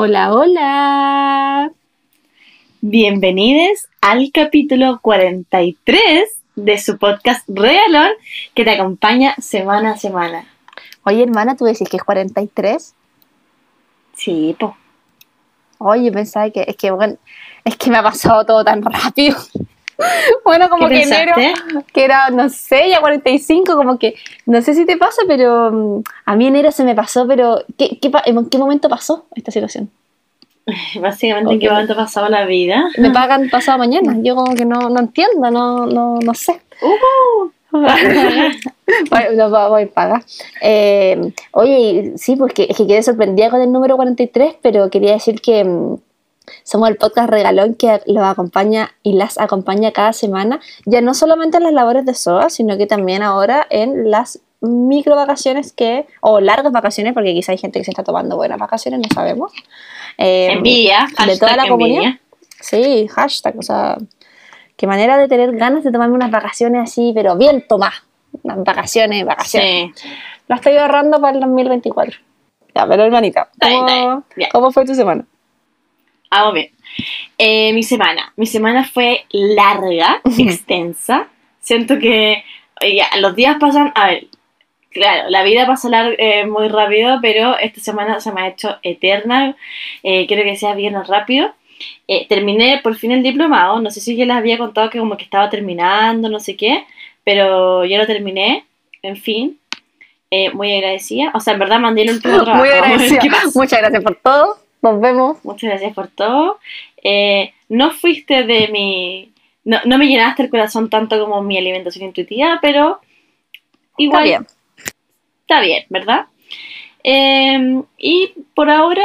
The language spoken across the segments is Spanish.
Hola, hola. Bienvenidos al capítulo 43 de su podcast Regalón que te acompaña semana a semana. Oye, hermana, ¿tú decís que es 43? Sí, po. Oye, pensaba que es que bueno, es que me ha pasado todo tan rápido. bueno, como que enero, que era, no sé, ya 45, como que, no sé si te pasa, pero mm, a mí enero se me pasó, pero ¿qué, qué, ¿en qué momento pasó esta situación? Básicamente, ¿en qué momento pasaba la vida? Me pagan pasado mañana, yo como que no, no entiendo, no, no, no sé. Uh no voy a pagar. Eh, oye, sí, pues que, es que quedé sorprendida con el número 43, pero quería decir que mm, somos el podcast regalón que los acompaña y las acompaña cada semana, ya no solamente en las labores de SOA, sino que también ahora en las micro vacaciones que, o largas vacaciones, porque quizá hay gente que se está tomando buenas vacaciones, no sabemos. Eh, envidia, de toda la comunidad. Sí, hashtag, o sea, qué manera de tener ganas de tomarme unas vacaciones así, pero bien tomadas. Unas vacaciones, vacaciones. Sí. La estoy ahorrando para el 2024. Ya, pero hermanita, ¿cómo, ¿cómo fue tu semana? Vamos bien. Eh, mi semana. Mi semana fue larga, extensa. Siento que ya, los días pasan. A ver, claro, la vida pasa eh, muy rápido, pero esta semana se me ha hecho eterna. Eh, quiero que sea bien rápido. terminé por fin el diplomado. No sé si ya les había contado que como que estaba terminando, no sé qué. Pero ya lo terminé. En fin. muy agradecida. O sea, en verdad mandé el último trabajo. Muy agradecida. Muchas gracias por todo. Nos vemos. Muchas gracias por todo. Eh, no fuiste de mi... No, no, me llenaste el corazón tanto como mi alimentación intuitiva, pero igual... Está bien. Está bien, ¿verdad? Em, y por ahora,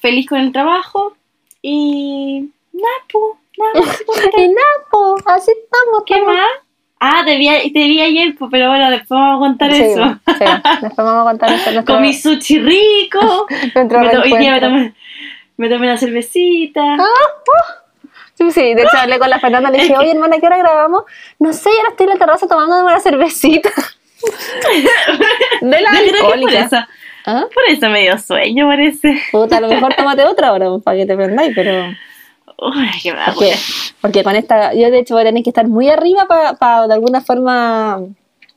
feliz con el trabajo y... Napo, Napo. Napo, así estamos. ¿Qué más? Ah, te vi, te vi ayer, pero bueno, después vamos a contar eso. Sí, después vamos a contar eso. Con mi sushi rico. me hoy día me tomé, me tomé una cervecita. Ah, uh. Sí, sí, de hecho hablé con la Fernanda, le dije, oye hermana, ¿qué hora grabamos? No sé, ahora estoy en la terraza tomando una cervecita. de la alcohólica. ¿Ah? Por eso me dio sueño, parece. Puta, a lo mejor tómate otra hora para que te prendáis, pero... Uy, qué porque, porque con esta, yo de hecho voy a tener que estar muy arriba para de alguna forma.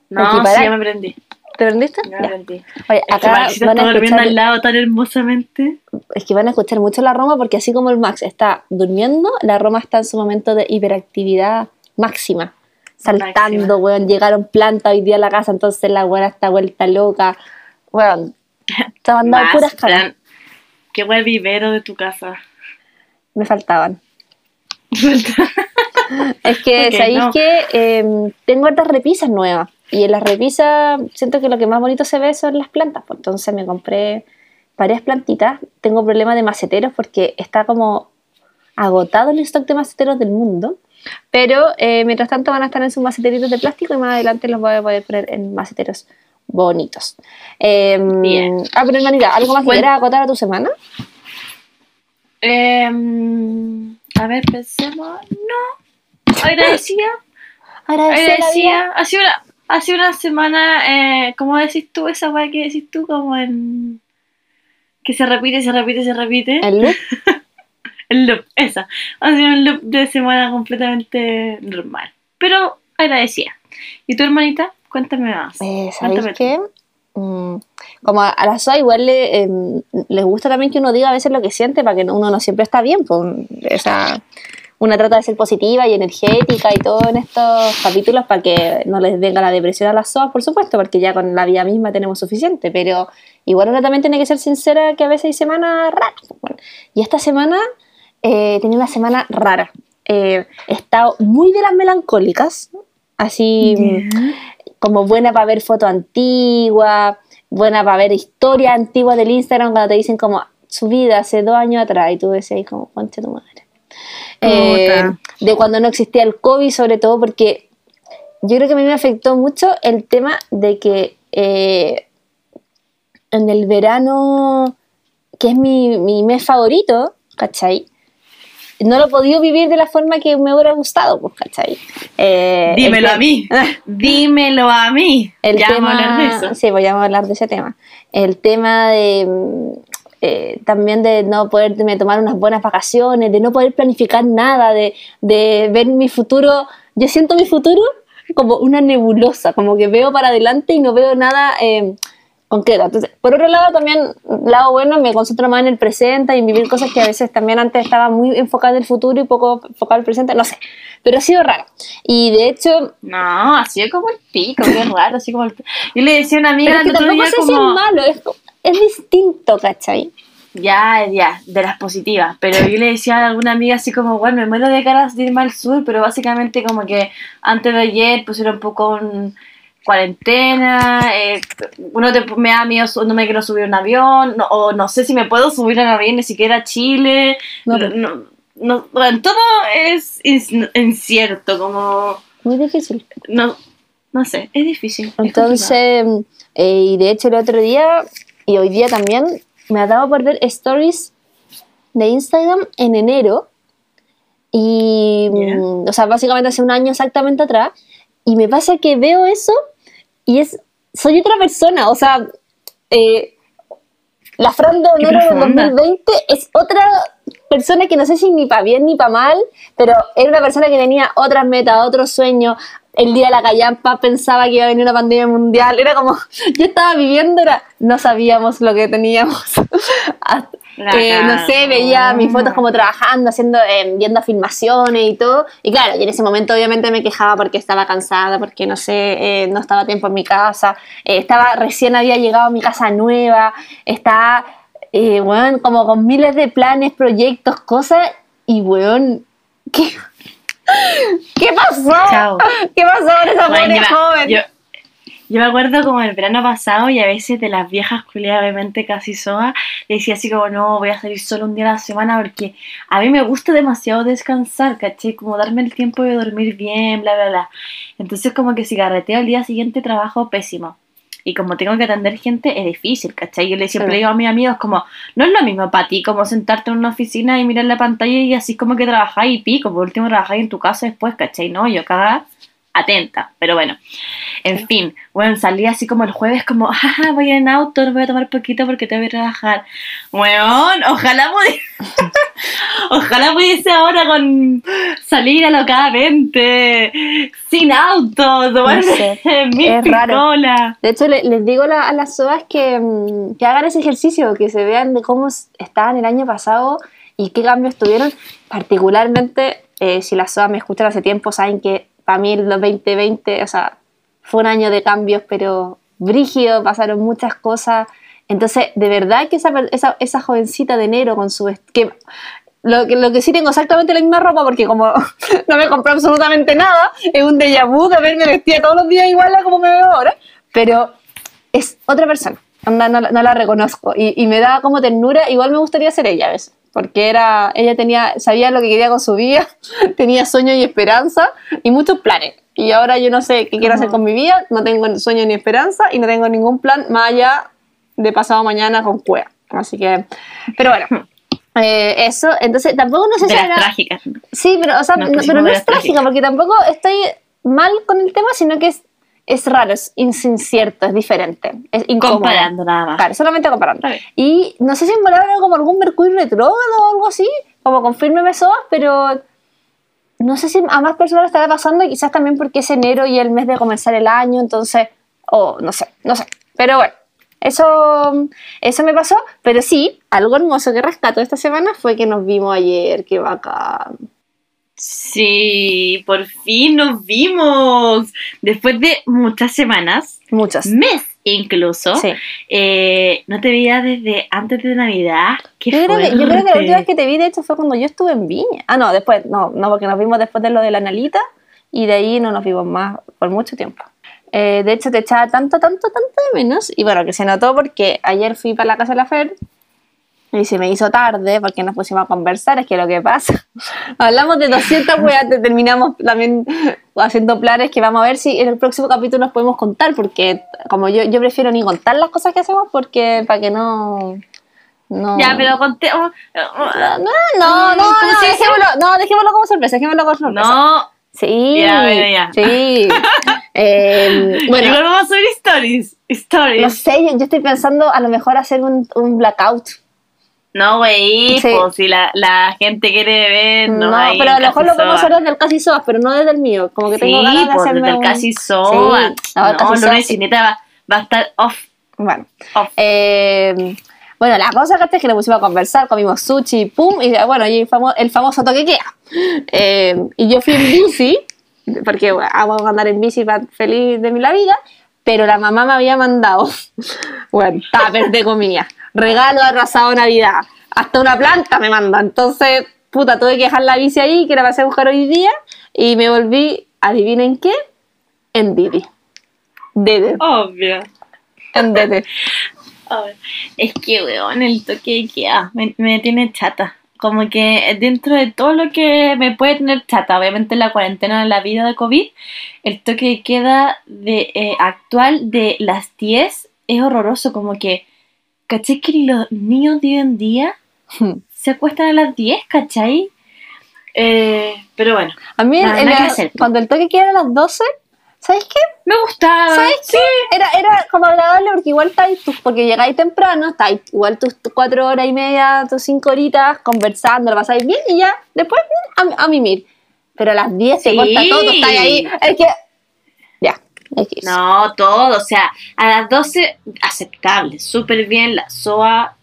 No, sí, ya me prendí. ¿Te prendiste? Ya me prendí. Oye, acá van a durmiendo al lado tan hermosamente. Es que van a escuchar mucho la Roma porque así como el Max está durmiendo, la Roma está en su momento de hiperactividad máxima. Saltando, weón. Llegaron plantas hoy día a la casa, entonces la weón está vuelta loca. Weón. Estaban dando puras caras. Qué buen vivero de tu casa me faltaban. es que, ¿sabéis que em, tengo otras repisas nuevas? Y en las repisas siento que lo que más bonito se ve son las plantas. Pues entonces me compré varias plantitas. Tengo problemas de maceteros porque está como agotado el stock de maceteros del mundo. Pero eh, mientras tanto van a estar en sus maceteritos de plástico y más adelante los voy a poder poner en maceteros bonitos. Em, Bien. Ah, pero hermanita, ¿algo más que quieras acotar a tu semana? Eh, a ver, pensemos. No. Agradecida. Agradecida. Ha sido una, ha sido una semana, eh, ¿cómo decís tú esa weá que decís tú? Como en. que se repite, se repite, se repite. ¿El loop? El loop, esa. Ha sido un loop de semana completamente normal. Pero agradecida. ¿Y tu hermanita? Cuéntame más. Eh, ¿Sabes qué? Mm, como a, la SOA igual le, em, les gusta también que uno diga a veces lo que siente para que uno no siempre está bien. Pues, esa, una trata de ser positiva y energética y todo en estos capítulos para que no les venga la depresión a las SOA, por supuesto, porque ya con la vida misma tenemos suficiente, pero igual uno también tiene que ser sincera que a veces hay semanas raras. Y esta semana eh, tenía una semana rara. Eh, he estado muy de las melancólicas, así como buena para ver fotos antiguas, buena para ver historias antiguas del Instagram cuando te dicen como su vida hace dos años atrás y tú decías como, ponte tu madre. Eh, de cuando no existía el COVID sobre todo porque yo creo que a mí me afectó mucho el tema de que eh, en el verano, que es mi, mi mes favorito, ¿cachai? No lo he podido vivir de la forma que me hubiera gustado, pues, ¿cachai? Eh, Dímelo a mí. Dímelo a mí. El ya tema, vamos a hablar de eso. Sí, voy a hablar de ese tema. El tema de. eh, también de no poderme tomar unas buenas vacaciones, de no poder planificar nada, de, de ver mi futuro. Yo siento mi futuro como una nebulosa, como que veo para adelante y no veo nada eh, concreto. Entonces, por otro lado, también, lado bueno, me concentro más en el presente y en vivir cosas que a veces también antes estaba muy enfocada en el futuro y poco enfocada en el presente, no sé. Pero ha sido raro. Y de hecho, No, ha sido como el pico, qué raro, así como el pico. Yo le decía a una amiga pero es que tampoco sé si es como... malo, es, es distinto, ¿cachai? Ya, ya, de las positivas. Pero yo le decía a alguna amiga así como, bueno, me muero de ganas de irme al sur, pero básicamente como que antes de ayer pusieron un poco en cuarentena, eh, uno te- me da miedo, no me quiero subir a un avión, no- o no sé si me puedo subir a un avión ni siquiera a Chile. No, No, no- no- bueno, todo es incierto, como, Muy difícil. no, no sé, es difícil. es Entonces, eh, y de hecho el otro día, y hoy día también, me ha dado por ver stories de Instagram en enero. Y, o sea, básicamente hace un año exactamente atrás. Y me pasa que veo eso y es, soy otra persona. O sea, eh, la Fran de enero del profunda. 2020 es otra persona que no sé si ni para bien ni para mal, pero era una persona que tenía otras metas, otros sueños. El día de la callampa pensaba que iba a venir una pandemia mundial. Era como, yo estaba viviendo, era, no sabíamos lo que teníamos. Hasta- eh, no sé, veía mis fotos como trabajando, haciendo, eh, viendo filmaciones y todo. Y claro, y en ese momento obviamente me quejaba porque estaba cansada, porque no sé, eh, no estaba a tiempo en mi casa. eh, estaba, recién había llegado a mi casa nueva. Estaba, eh, weón, como con miles de planes, proyectos, cosas. Y weón, ¿qué, ¿qué pasó? Chao. ¿Qué pasó con esa Bueno, pobre joven? yo, yo me acuerdo como el verano pasado y a veces de las viejas culiadas, obviamente casi soa, le decía así como, no, voy a salir solo un día a la semana porque a mí me gusta demasiado descansar, ¿cachai? Como darme el tiempo de dormir bien, bla, bla, bla. Entonces como que si carreteo al día siguiente trabajo pésimo. Y como tengo que atender gente, es difícil, ¿cachai? Yo le siempre Sí. digo a mis amigos como, no es lo mismo para ti como sentarte en una oficina y mirar la pantalla y así como que trabajáis y pico, por último trabajáis en tu casa después, ¿cachai? No, yo cagada atenta, pero bueno. En fin, bueno, salí así como el jueves como, jaja, voy en auto, no voy a tomar poquito porque tengo que trabajar. Weón, ojalá pudiese, ojalá pudiese ahora con salir alocadamente, sin auto, tomarme sé, mi es raro. De hecho, le- les digo la- a las SOAS que, mm, que hagan ese ejercicio, que se vean de cómo estaban el año pasado y qué cambios tuvieron. Particularmente, eh, si las SOAS me escuchan hace tiempo, saben que para mí el 2020, o sea, fue un año de cambios, pero brígido, pasaron muchas cosas. Entonces, de verdad que esa, esa, esa jovencita de enero con su... Que, lo, que, lo que sí tengo exactamente la misma ropa porque como no me compré absolutamente nada, es un déjà vu de verme vestida todos los días igual a como me veo ahora, pero es otra persona, no, la- no la reconozco y, y me da como ternura, igual me gustaría ser ella a veces, porque era, ella tenía, sabía lo que quería con su vida, tenía sueños y esperanza y muchos planes. Y ahora yo no sé qué quiero hacer con mi vida, no tengo sueño ni esperanza y no tengo ningún plan más allá de pasado mañana con cueva. Así que, pero bueno, eh, eso, entonces tampoco no sé De si las era- trágicas. Sí, pero, o sea, no- pero no es trágica, trágicas. porque tampoco estoy mal con el tema, sino que es, es raro, es incierto, es diferente, es incómodo. Comparando nada más. Claro, solamente comparando. Y no sé si en volar era como algún Mercurio retrógrado o algo así, como confírmeme eso, pero no sé si a más personas le estará pasando, y quizás también porque es enero y el mes de comenzar el año, entonces, o no sé, no sé. Pero bueno, eso, eso me pasó, pero sí, algo hermoso que rescato esta semana fue que nos vimos ayer, qué bacán. Sí, por fin nos vimos. Después de muchas semanas, Muchas. mes incluso. Sí. Eh, no te veía desde antes de Navidad. Qué Yo creo, que, yo creo que la última vez que te vi, de hecho, fue cuando yo estuve en Viña. Ah, no, después, no, no, porque nos vimos después de lo de la Analita y de ahí no nos vimos más por mucho tiempo. Eh, de hecho, te echaba tanto, tanto, tanto de menos. Y bueno, que se notó porque ayer fui para la casa de la Fer y se me hizo tarde porque nos pusimos a conversar. Es que lo que pasa, hablamos de 200 weas, te- terminamos también haciendo planes que vamos a ver si en el próximo capítulo nos podemos contar. Porque, como yo, yo prefiero ni contar las cosas que hacemos porque para que no. no Ya, pero conté. oh, oh, no, no, no, ¿Cómo no, dice? dejémoslo, no, dejémoslo como sorpresa, dejémoslo como sorpresa. no. Sí, Ya, bueno, ya. sí. Eh, bueno, Igual vamos a subir stories. Stories. no sé, yo, yo estoy pensando a lo mejor hacer un, un blackout No, güey, Sí. pues si la, la gente quiere ver, no, No, pero a lo mejor lo podemos hacer desde el casi soas, pero no desde el mío. Como que tengo Sí, ganas de pues hacerme desde el casi soa. Sí, no, el no, Casi Soa lunes sí. y neta va, va a estar off. Bueno. off. Eh, bueno, la cosa que es que nos pusimos a conversar, comimos sushi, pum, y bueno, y el, famo- el famoso toque queda. Eh, y yo fui en bici, porque bueno, andar en bici feliz de mi la vida, pero la mamá me había mandado, bueno, tupper de comida, regalo arrasado Navidad, hasta una planta me manda. Entonces, puta, tuve que dejar la bici ahí, que la pasé a buscar hoy día, y me volví, adivinen qué, en Didi. Dede, Obvio. en Dede. Es que, weón, el toque de queda me, me tiene chata. Como que dentro de todo lo que me puede tener chata, obviamente la cuarentena de la vida de COVID, el toque de queda de, eh, actual de las 10 es horroroso. Como que, ¿cachai? Que los niños de hoy en día se acuestan a las 10, ¿cachai? Eh, pero bueno, A mí, Nada, nada cuando el toque queda a las 12, ¿sabes qué? me gustaba. ¿Sabes qué? Era, era como agradable porque igual estáis, porque llegáis temprano, estáis igual tus cuatro horas y media, tus cinco horitas conversando, lo pasáis bien y ya, después a, a mimir. Pero a las 10 se Sí. corta todo, tú estás ahí, es que, No, todo, o sea, a las 12 aceptable, súper bien, la SOA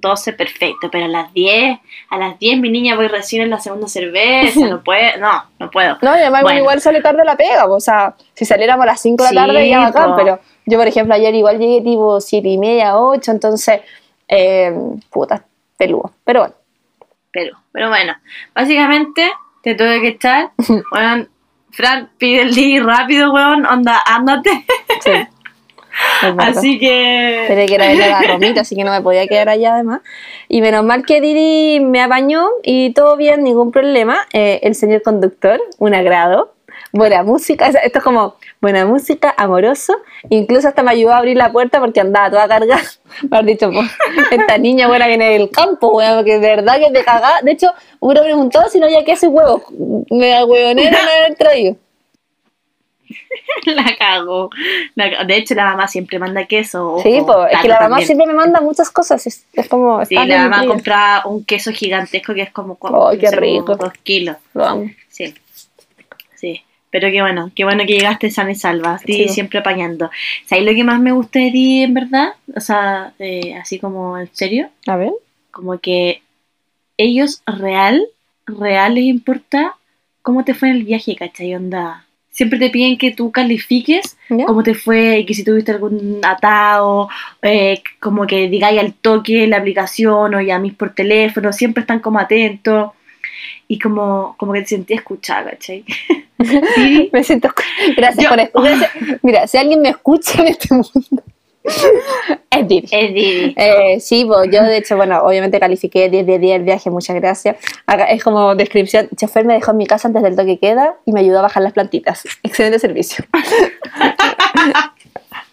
12 perfecto, pero a las 10, a las 10 mi niña voy recién en la segunda cerveza, no puede, no, no puedo. No, y además Bueno. igual sale tarde la pega, o sea, si saliéramos a las 5 de la tarde ya bacán, pero yo por ejemplo ayer igual llegué tipo 7 y media, 8, entonces, eh, puta, peludo, pero bueno. Pero, pero bueno, básicamente te tuve que echar, weón, Fran, pide el día rápido, weón, onda, ándate. Sí. Así que... Tenía que ir a ver la Romita, así que no me podía quedar allá además. Y menos mal que Didi me apañó y todo bien, ningún problema. Eh, el señor conductor, un agrado. Buena música, esto es como buena música, amoroso. Incluso hasta me ayudó a abrir la puerta porque andaba toda cargada. Me has dicho, pues, esta niña buena viene del campo, weón, porque de verdad que te cagaba. De hecho, uno preguntó si no había queso y huevos. Me da huevonera no haber traído. La cago. La de hecho, la mamá siempre manda queso. Sí, pues, es que la mamá también. siempre me manda muchas cosas. Es, es como. Sí, la mamá compra un queso gigantesco que es como, Ay, no qué sé, como rico. dos kilos. Sí, sí. Pero qué bueno, qué bueno que llegaste sana y salva. Sí. siempre apañando. ¿Sabes lo que más me gusta de ti, en verdad? O sea, eh, así como en serio. A ver. Como que ellos real, real les importa cómo te fue en el viaje, ¿cachai? Onda. Siempre te piden que tú califiques ¿Ya? cómo te fue y que si tuviste algún atado, eh, como que digáis al toque la aplicación o llamís por teléfono, siempre están como atentos y como, como que te sentí escuchada, ¿cachai? Sí. Me siento. Gracias Yo- por escuchar. Mira, si alguien me escucha en este mundo, es Didi. Es Didi. Eh, sí, pues yo de hecho, bueno, obviamente califiqué 10 de 10 el viaje, muchas gracias. Es como descripción, chofer me dejó en mi casa antes del toque queda y me ayudó a bajar las plantitas. Excelente servicio.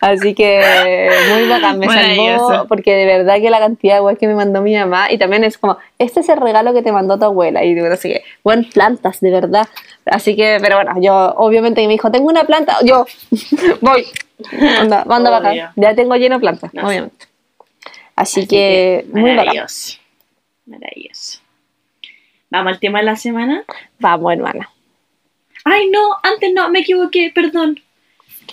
Así que muy bacán, me salvó Maravilloso. porque de verdad que la cantidad de weas que me mandó mi mamá y también es como, este es el regalo que te mandó tu abuela y digo, así que, buen plantas, de verdad. Así que, pero bueno, yo obviamente me dijo, tengo una planta, yo voy, anda, manda bacán, ya tengo lleno de plantas, No obviamente. Así, Así que, muy bacán. maravilloso. Maravilloso. Vamos al tema de la semana. Vamos, hermana. Ay, no, antes no, me equivoqué, perdón.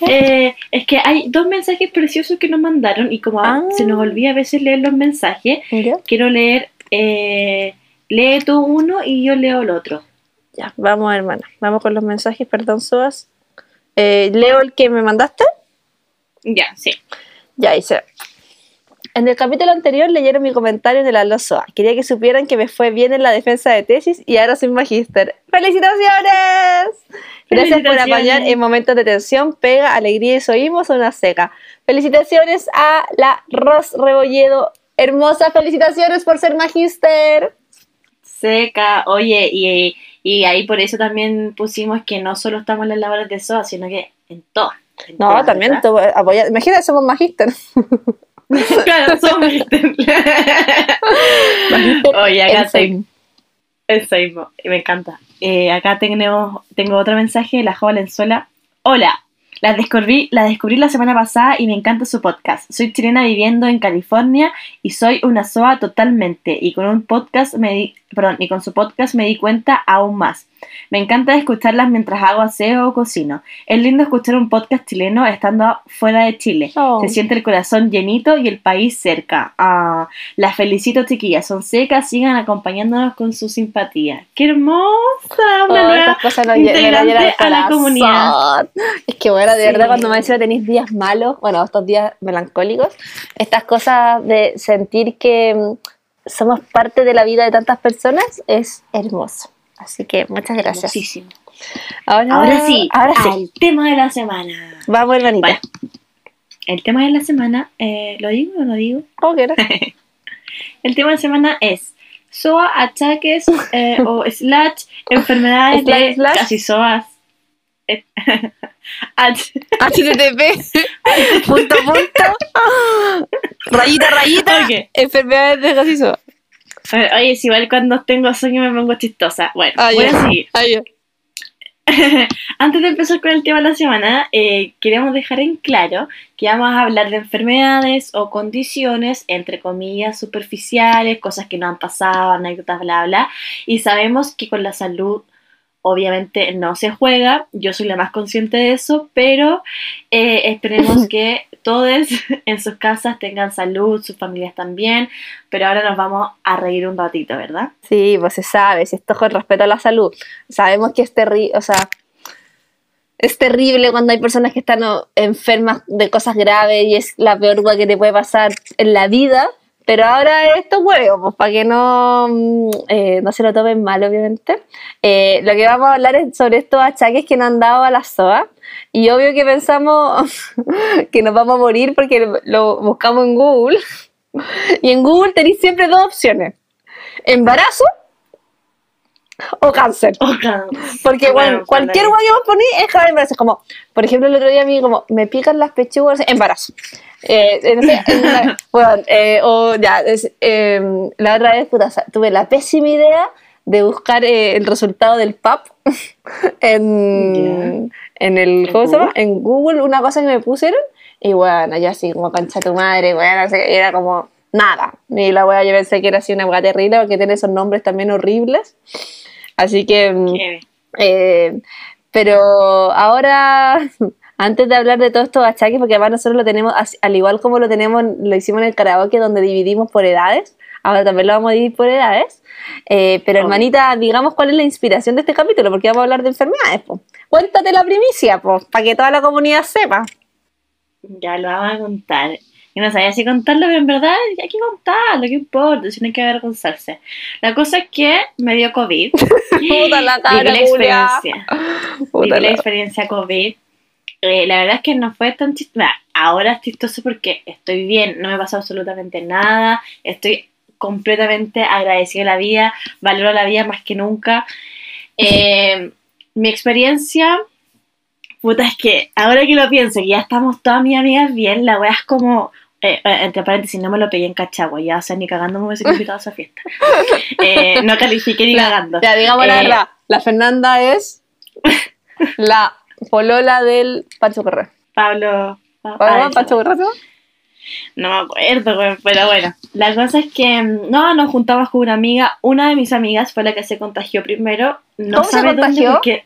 Eh, es que hay dos mensajes preciosos que nos mandaron y como Ah. se nos olvida a veces leer los mensajes, ¿Ya? quiero leer, eh, lee tú uno y yo leo el otro. Ya, vamos, hermana. Vamos con los mensajes, perdón, Soas. Eh, Leo el que me mandaste. Ya, sí. Ya dice. En el capítulo anterior leyeron mi comentario de la LOSOA. Quería que supieran que me fue bien en la defensa de tesis y ahora soy magíster. ¡Felicitaciones! Gracias por apañar en momentos de tensión, pega, alegría y soímos una seca. Felicitaciones a la Ros Rebolledo. Hermosa, felicitaciones por ser magíster. Seca, oye, y, y ahí por eso también pusimos que no solo estamos en las labores de SOA, sino que en todas. en No, todas, también ¿verdad? tú, apoya- Imagínate, somos magíster. claro, somos magíster. Oye, acá El tengo. Eso mismo, me encanta. Eh, acá tenemos, tengo otro mensaje de la Joa Valenzuela. Hola, La descubrí, la descubrí la semana pasada y me encanta su podcast. Soy chilena viviendo en California y soy una SOA totalmente. Y con un podcast me di, perdón, y con su podcast me di cuenta aún más. Me encanta escucharlas mientras hago aseo o cocino. Es lindo escuchar un podcast chileno estando fuera de Chile. Oh. Se siente el corazón llenito y el país cerca. Ah, las felicito, chiquillas. Son secas, sigan acompañándonos con su simpatía. ¡Qué hermosa! Oh, Una nueva estas cosas me la integrante el a la comunidad. Es que bueno, de Sí. verdad cuando me decía tenéis días malos, bueno, estos días melancólicos, estas cosas de sentir que mm, somos parte de la vida de tantas personas es hermoso. Así que muchas gracias. Ahora, Ahora sí, ahora sí. al tema de la semana. Vamos, hermanita. Bueno, el tema de la semana, eh, ¿lo digo o no lo digo? El tema de la semana es SOA, achaques eh, o slash enfermedades Slash, de slash. casi SOAs. HTTP. punto, punto. rayita, rayita. Ok. Enfermedades de gaseoso. Oye, es igual cuando tengo sueño me pongo chistosa. Bueno, Ah, voy a seguir. Ay, ya. Antes de empezar con el tema de la semana, eh, queremos dejar en claro que vamos a hablar de enfermedades o condiciones, entre comillas, superficiales, cosas que no han pasado, anécdotas, bla, bla. Y sabemos que con la salud, obviamente, no se juega. Yo soy la más consciente de eso, pero eh, esperemos que todos en sus casas tengan salud, sus familias también. Pero ahora nos vamos a reír un ratito, ¿verdad? Sí, pues se sabe, si esto es con respeto a la salud. Sabemos que es terrible, o sea, es terrible cuando hay personas que están enfermas de cosas graves y es la peor cosa que te puede pasar en la vida. Pero ahora estos huevos, pues para que no, mm, eh, no se lo tomen mal, obviamente. Eh, lo que vamos a hablar es sobre estos achaques que nos han dado a la SOA. Y obvio que pensamos que nos vamos a morir porque lo- buscamos en Google. Y en Google tenéis siempre dos opciones. Embarazo o cáncer. Porque Bueno, bueno, cualquier guay que vos ponís es embarazo. Como, por ejemplo, el otro día a mí como, me pican las pechugas, embarazo. Eh, no sé, una- bueno, eh, o ya, es, eh, la otra vez puta, tuve la pésima idea de buscar eh, el resultado del PAP en, en el, ¿En ¿cómo se llama? Google? En Google, una cosa que me pusieron, y bueno, yo así como concha tu madre, bueno, era como nada. Y la wea yo pensé que era así una wea terrible porque tiene esos nombres también horribles. Así que, mm, eh, pero ahora, antes de hablar de todos estos achaques, porque además nosotros lo tenemos, al igual como lo tenemos, lo hicimos en el karaoke donde dividimos por edades, ahora también lo vamos a dividir por edades. Eh, pero hermanita, digamos cuál es la inspiración de este capítulo, porque vamos a hablar de enfermedades. po. Cuéntate la primicia, para que toda la comunidad sepa. Ya lo vamos a contar. Yo no sabía si contarlo, pero en verdad hay que contarlo, ¿qué importa? Si no hay que avergonzarse. La cosa es que me dio COVID. Puta la Viví cara, la Julia. experiencia. Puta Viví la la- experiencia COVID. Eh, la verdad es que no fue tan chistoso. Ahora es chistoso porque estoy bien, no me pasó absolutamente nada. Estoy completamente agradecida a la vida, valoro la vida más que nunca. Eh, mi experiencia, puta, es que ahora que lo pienso, que ya estamos todas mis amigas bien, la wea es como. eh, eh, entre paréntesis, no me lo pegué en Cachagua, ya, o sea, ni cagando me hubiese invitado a esa fiesta. Eh, no califiqué ni cagando. Ya, digamos la verdad, la Fernanda es la polola del Pancho Correa. Pablo. Pa- ¿Podemos, esa Pancho Correa? se? No me acuerdo, pero bueno. La cosa es que mm, no, nos juntamos con una amiga. Una de mis amigas fue la que se contagió primero. No ¿Cómo se sabe dónde contagió? porque.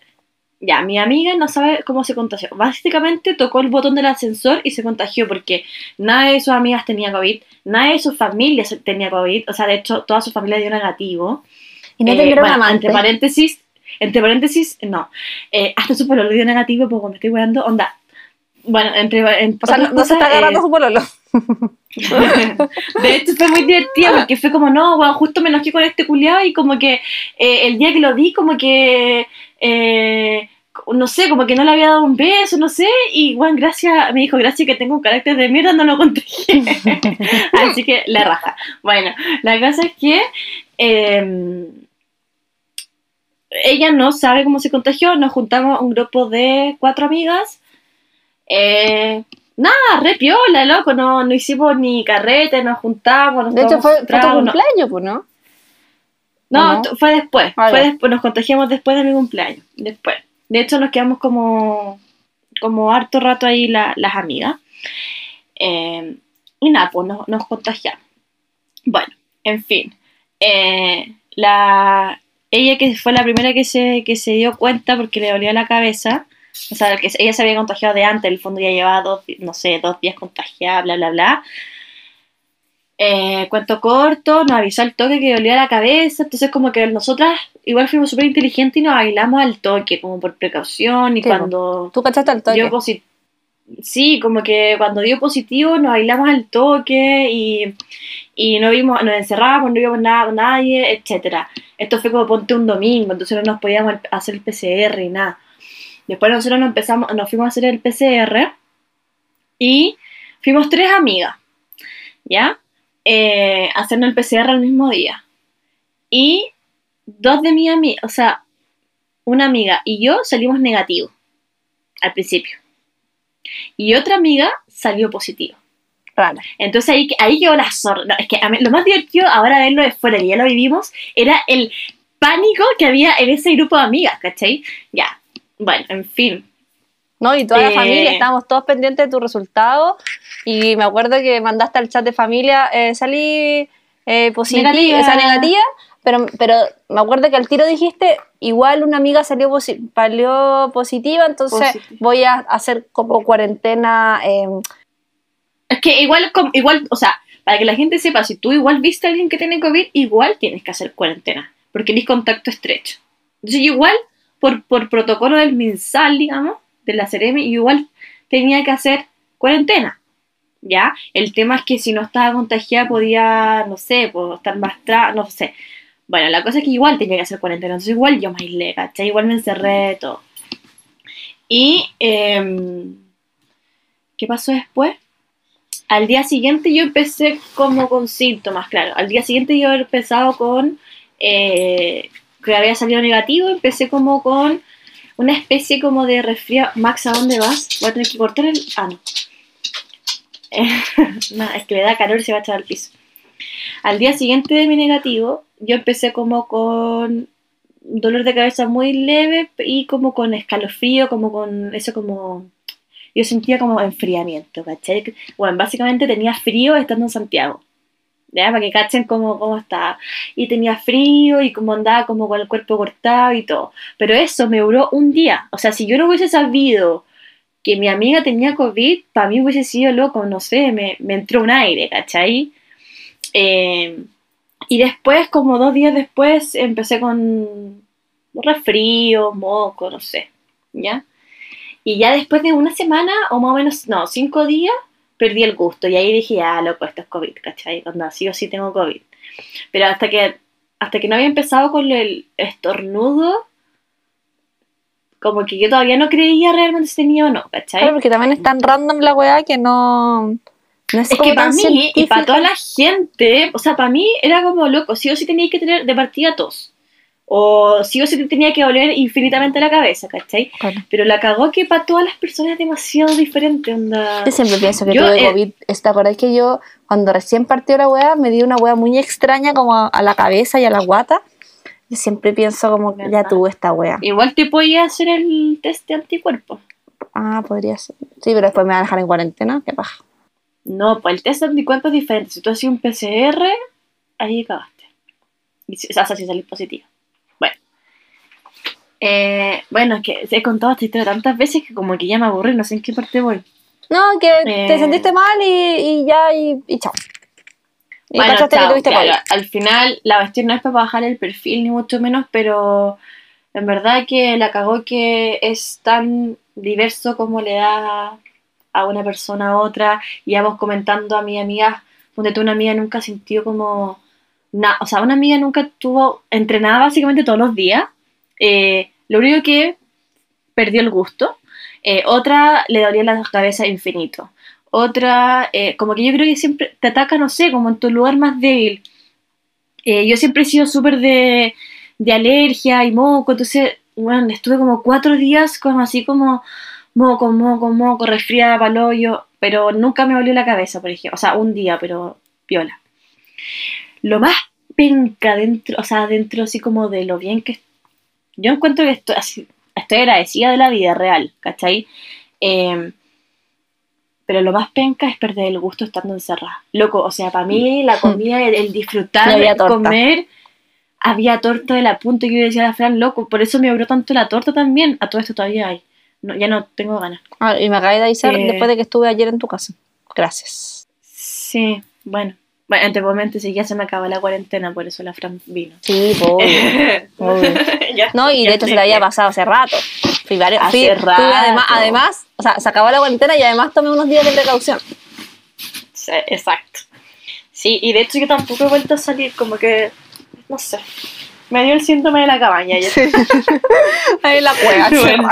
Ya, mi amiga no sabe cómo se contagió. Básicamente tocó el botón del ascensor y se contagió porque nada de sus amigas tenía COVID, nada de sus familias tenía COVID. O sea, de hecho, toda su familia dio negativo. Y no Eh, bueno. Entre paréntesis, entre paréntesis, no. Eh, hasta su pololo dio negativo, porque me estoy weando. Onda. Bueno, entre. en O sea, no, no se está cosas, eh, agarrando su pololo. de hecho fue muy divertido porque fue como, no, weón, justo me enojé con este culiado y como que eh, el día que lo vi, como que, eh, no sé, como que no le había dado un beso, no sé, y bueno, gracias, me dijo, gracias que tengo un carácter de mierda, no lo contagié. Así que la raja. Bueno, la cosa es que eh, ella no sabe cómo se contagió, nos juntamos un grupo de cuatro amigas. Eh, Nada, re piola, loco, no, no hicimos ni carrete, nos juntamos, nos De hecho, fue, fue tu cumpleaños, pues, ¿no? no, fue después, Ah, fue después, nos contagiamos después de mi cumpleaños, después. De hecho, nos quedamos como, como harto rato ahí la- las amigas. Eh, y nada, pues nos, nos contagiamos. Bueno, en fin. Eh, la, ella que fue la primera que se, que se dio cuenta porque le dolía la cabeza, o sea, que ella se había contagiado de antes, en el fondo ya llevaba dos, no sé, dos días contagiada, bla, bla, bla. Eh, cuento corto, nos avisó al toque que le dolía la cabeza, entonces como que nosotras igual fuimos súper inteligentes y nos bailamos al toque, como por precaución, y Sí, cuando Tú cachaste al toque. dio sí, como que cuando dio positivo nos bailamos al toque y, y no vimos, nos encerramos, no vimos nada con nadie, etcétera. Esto fue como ponte un domingo, entonces no nos podíamos hacer el PCR y nada. Después nosotros nos empezamos, nos fuimos a hacer el PCR y fuimos tres amigas, ¿ya? Eh, haciendo el PCR el mismo día. Y dos de mis amigas, o sea, una amiga y yo salimos negativos al principio. Y otra amiga salió positivo. Entonces ahí, ahí quedó la zorra. No, es que a mí- lo más divertido ahora verlo de fuera, que ya lo vivimos, era el pánico que había en ese grupo de amigas, ¿cachai? Ya. Bueno, en fin. ¿no? Y toda la Eh, familia, estábamos todos pendientes de tu resultado. Y me acuerdo que mandaste al chat de familia, eh, salí eh, positiva, Negativa. esa negativa, pero, pero me acuerdo que al tiro dijiste, igual una amiga salió, posi- salió positiva, entonces voy a hacer como cuarentena. Eh, Es que igual, igual, o sea, para que la gente sepa, si tú igual viste a alguien que tiene COVID, igual tienes que hacer cuarentena, porque eres contacto estrecho. Entonces igual, por, por protocolo del MinSal, digamos, de la yo igual tenía que hacer cuarentena. ¿Ya? El tema es que si no estaba contagiada podía, no sé, pues, estar más no sé. Bueno, la cosa es que igual tenía que hacer cuarentena, entonces igual yo me aislé, ¿cachai? Igual me encerré, todo. Y, em, ¿qué pasó después? Al día siguiente yo empecé como con síntomas, claro. Al día siguiente yo había empezado con eh, que había salido negativo, empecé como con una especie como de resfriado. Max, ¿a dónde vas? Voy a tener que cortar el. Ah, no. No, es que le da calor y se va a echar al piso. Al día siguiente de mi negativo, yo empecé como con dolor de cabeza muy leve y como con escalofrío, como con eso como yo sentía como enfriamiento, ¿cachai? Bueno, básicamente tenía frío estando en Santiago, ¿ya? Para que cachen cómo, cómo estaba. Y tenía frío y como andaba como con el cuerpo cortado y todo. Pero eso me duró un día. O sea, si yo no hubiese sabido que mi amiga tenía COVID, para mí hubiese sido loco, no sé, me, me entró un aire, ¿cachai? Eh, y después, como dos días después, empecé con resfrío, moco, no sé, ¿ya? Y ya después de una semana, o más o menos, no, cinco días, perdí el gusto. Y ahí dije, ah, loco, esto es COVID, ¿cachai? Cuando sí o sí tengo COVID. Pero hasta que, hasta que no había empezado con el estornudo, como que yo todavía no creía realmente si tenía o no, ¿cachai? Claro, porque también es tan random la weá que no. No es, Es que para mí y para toda la gente, o sea, para mí era como loco, sí o sí tenía que tener de partida tos. O sí o sí te tenía que doler infinitamente la cabeza, ¿cachai? Claro. Pero la cagó que para todas las personas es demasiado diferente, onda. Yo siempre pienso que Yo, tuve eh, COVID. ¿Te acordás que yo, cuando recién partió la weá, me dio una weá muy extraña como a, a la cabeza y a la guata? Yo siempre pienso como que ya tuve esta weá. Igual te podía hacer el test de anticuerpos. Ah, podría ser. Sí, pero después me van a dejar en cuarentena. Qué paja. No, pues el test de anticuerpos es diferente. Si tú haces un PCR, ahí acabaste. Y O sea, si salís positivo. Bueno. Eh, bueno, es que he contado esta historia tantas veces que como que ya me aburrí, no sé en qué parte voy. No, que te Eh. sentiste mal y, y ya, y, y chao. Y Bueno, cachaste que chao, tuviste claro, al final la cuestión no es para bajar el perfil ni mucho menos, pero en verdad que la cagó que es tan diverso como le da a una persona a otra. Y vamos comentando a mi amiga, donde tú una amiga nunca sintió como nada, o sea, una amiga nunca tuvo entrenada básicamente todos los días. Eh, lo único que perdió el gusto. Eh, otra le dolía la cabeza infinito. Otra, eh, como que yo creo que siempre te ataca, no sé, como en tu lugar más débil. Eh, yo siempre he sido súper de, de alergia y moco, entonces, bueno, estuve como cuatro días con así como moco, moco, moco, resfriada, palollo, pero nunca me dolió la cabeza, por ejemplo. O sea, un día, pero piola. Lo más penca dentro, o sea, dentro así como de lo bien que... Yo encuentro que estoy, así, estoy agradecida de la vida real, ¿cachai? Eh, pero lo más penca es perder el gusto estando encerrada. Loco, o sea, para mí la comida, el, el disfrutar, el comer, había torta de la punta que yo decía a la Fran, loco, por eso me abrió tanto la torta también. A todo esto todavía hay. No, ya no tengo ganas. Ah, y me acabé de avisar Eh. después de que estuve ayer en tu casa. Gracias. Sí, bueno. Bueno, entre momentos ya se me acaba la cuarentena, por eso la Fran vino. Sí, po, obvio. Obvio. Ya- No, y de hecho se le había pasado hace rato. Fui varios, Hace fui- rato. además, además, o sea, se acabó la cuarentena y además tomé unos días de precaución. Sí, exacto. Sí, y de hecho yo tampoco he vuelto a salir, como que, no sé, me dio el síntoma de la cabaña. Ya. Ahí en la cueva, Bueno.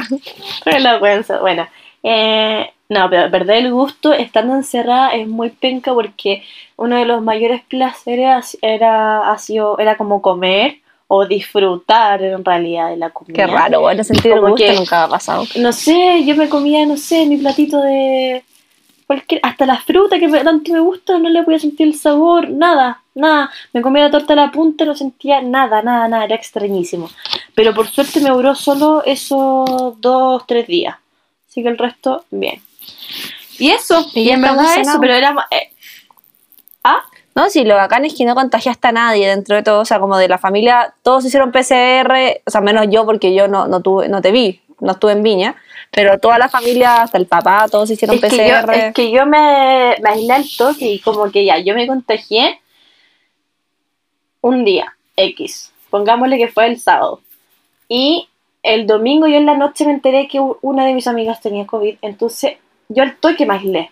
Pero la vergüenza, bueno. Eh, no, pero perder el gusto estando encerrada es muy penca porque uno de los mayores placeres era, ha sido, era como comer o disfrutar en realidad de la comida. Qué raro, bueno, sentir el gusto nunca ha pasado. No sé, yo me comía, no sé, mi platito de... Cualquier, hasta la fruta que me- tanto me gusta, no le podía sentir el sabor, nada, nada. Me comía la torta a la punta, no sentía nada, nada, nada, era extrañísimo. Pero por suerte me duró solo esos dos, tres días. Así que el resto, bien. Y eso, Y en verdad eso, pero era... eh, ¿Ah? No, sí, lo bacán es que no contagiaste a nadie dentro de todo, o sea, como de la familia, todos hicieron PCR, o sea, menos yo porque yo no, no tuve, no te vi, no estuve en Viña, pero toda la familia, hasta el papá, todos hicieron Es que, yo, PCR. es que yo me, me aislé al toque y como que ya, yo me contagié un día, X. Pongámosle que fue el sábado. Y el domingo yo en la noche me enteré que una de mis amigas tenía COVID. Entonces yo al toque me aislé.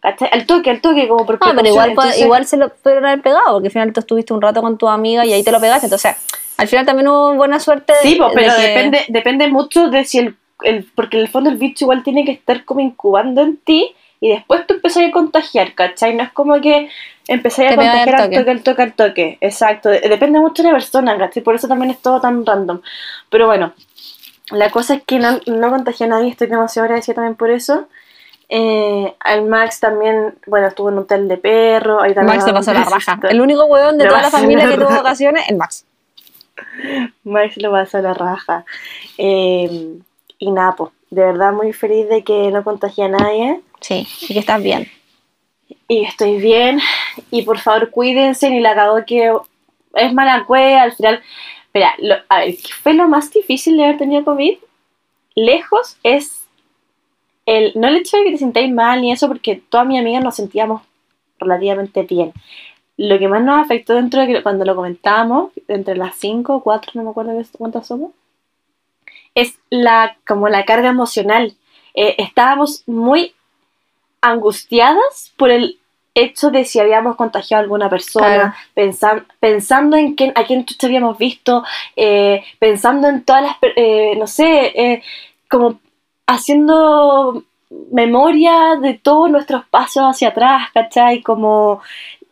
¿Cachai? Al toque, al toque, como por Ah, pero igual, Entonces, igual se lo pudieron haber pegado, porque al final tú estuviste un rato con tu amiga y ahí te lo pegaste. Entonces, al final también hubo buena suerte. Sí, po, de pero que- depende, depende mucho de si el, el- Porque en el fondo el bicho igual tiene que estar como incubando en ti y después tú empezás a contagiar, ¿cachai? No es como que empezás Te a al contagiar al toque. toque, al toque, al toque. Exacto. De- Depende mucho de la persona, ¿cachai? Por eso también es todo tan random. Pero bueno, la cosa es que no, no contagié a nadie, estoy demasiado agradecida también por eso. Eh, al Max también, bueno, estuvo en un hotel de perro. Ahí también Max se pasó la raja. El único huevón de toda la familia la que tuvo vacaciones, el Max. Max lo pasó a la raja. Eh, y nada, pues, de verdad muy feliz de que no contagié a nadie. Sí, y que estás bien. Y estoy bien. Y por favor, cuídense. Ni la cagó que es mala cueva. Al final, espera, lo- a ver, ¿qué fue lo más difícil de haber tenido COVID? Lejos es el, no el hecho de que te sintáis mal ni eso, porque todas mis amigas nos sentíamos relativamente bien. Lo que más nos afectó dentro de que cuando lo comentábamos, entre las 5 o 4, no me acuerdo cuántas somos, es la, como la carga emocional. Eh, estábamos muy angustiadas por el hecho de si habíamos contagiado a alguna persona, Claro. pensan- pensando en quién, a quién habíamos visto, eh, pensando en todas las, eh, no sé, eh, como haciendo memoria de todos nuestros pasos hacia atrás, ¿cachai? Como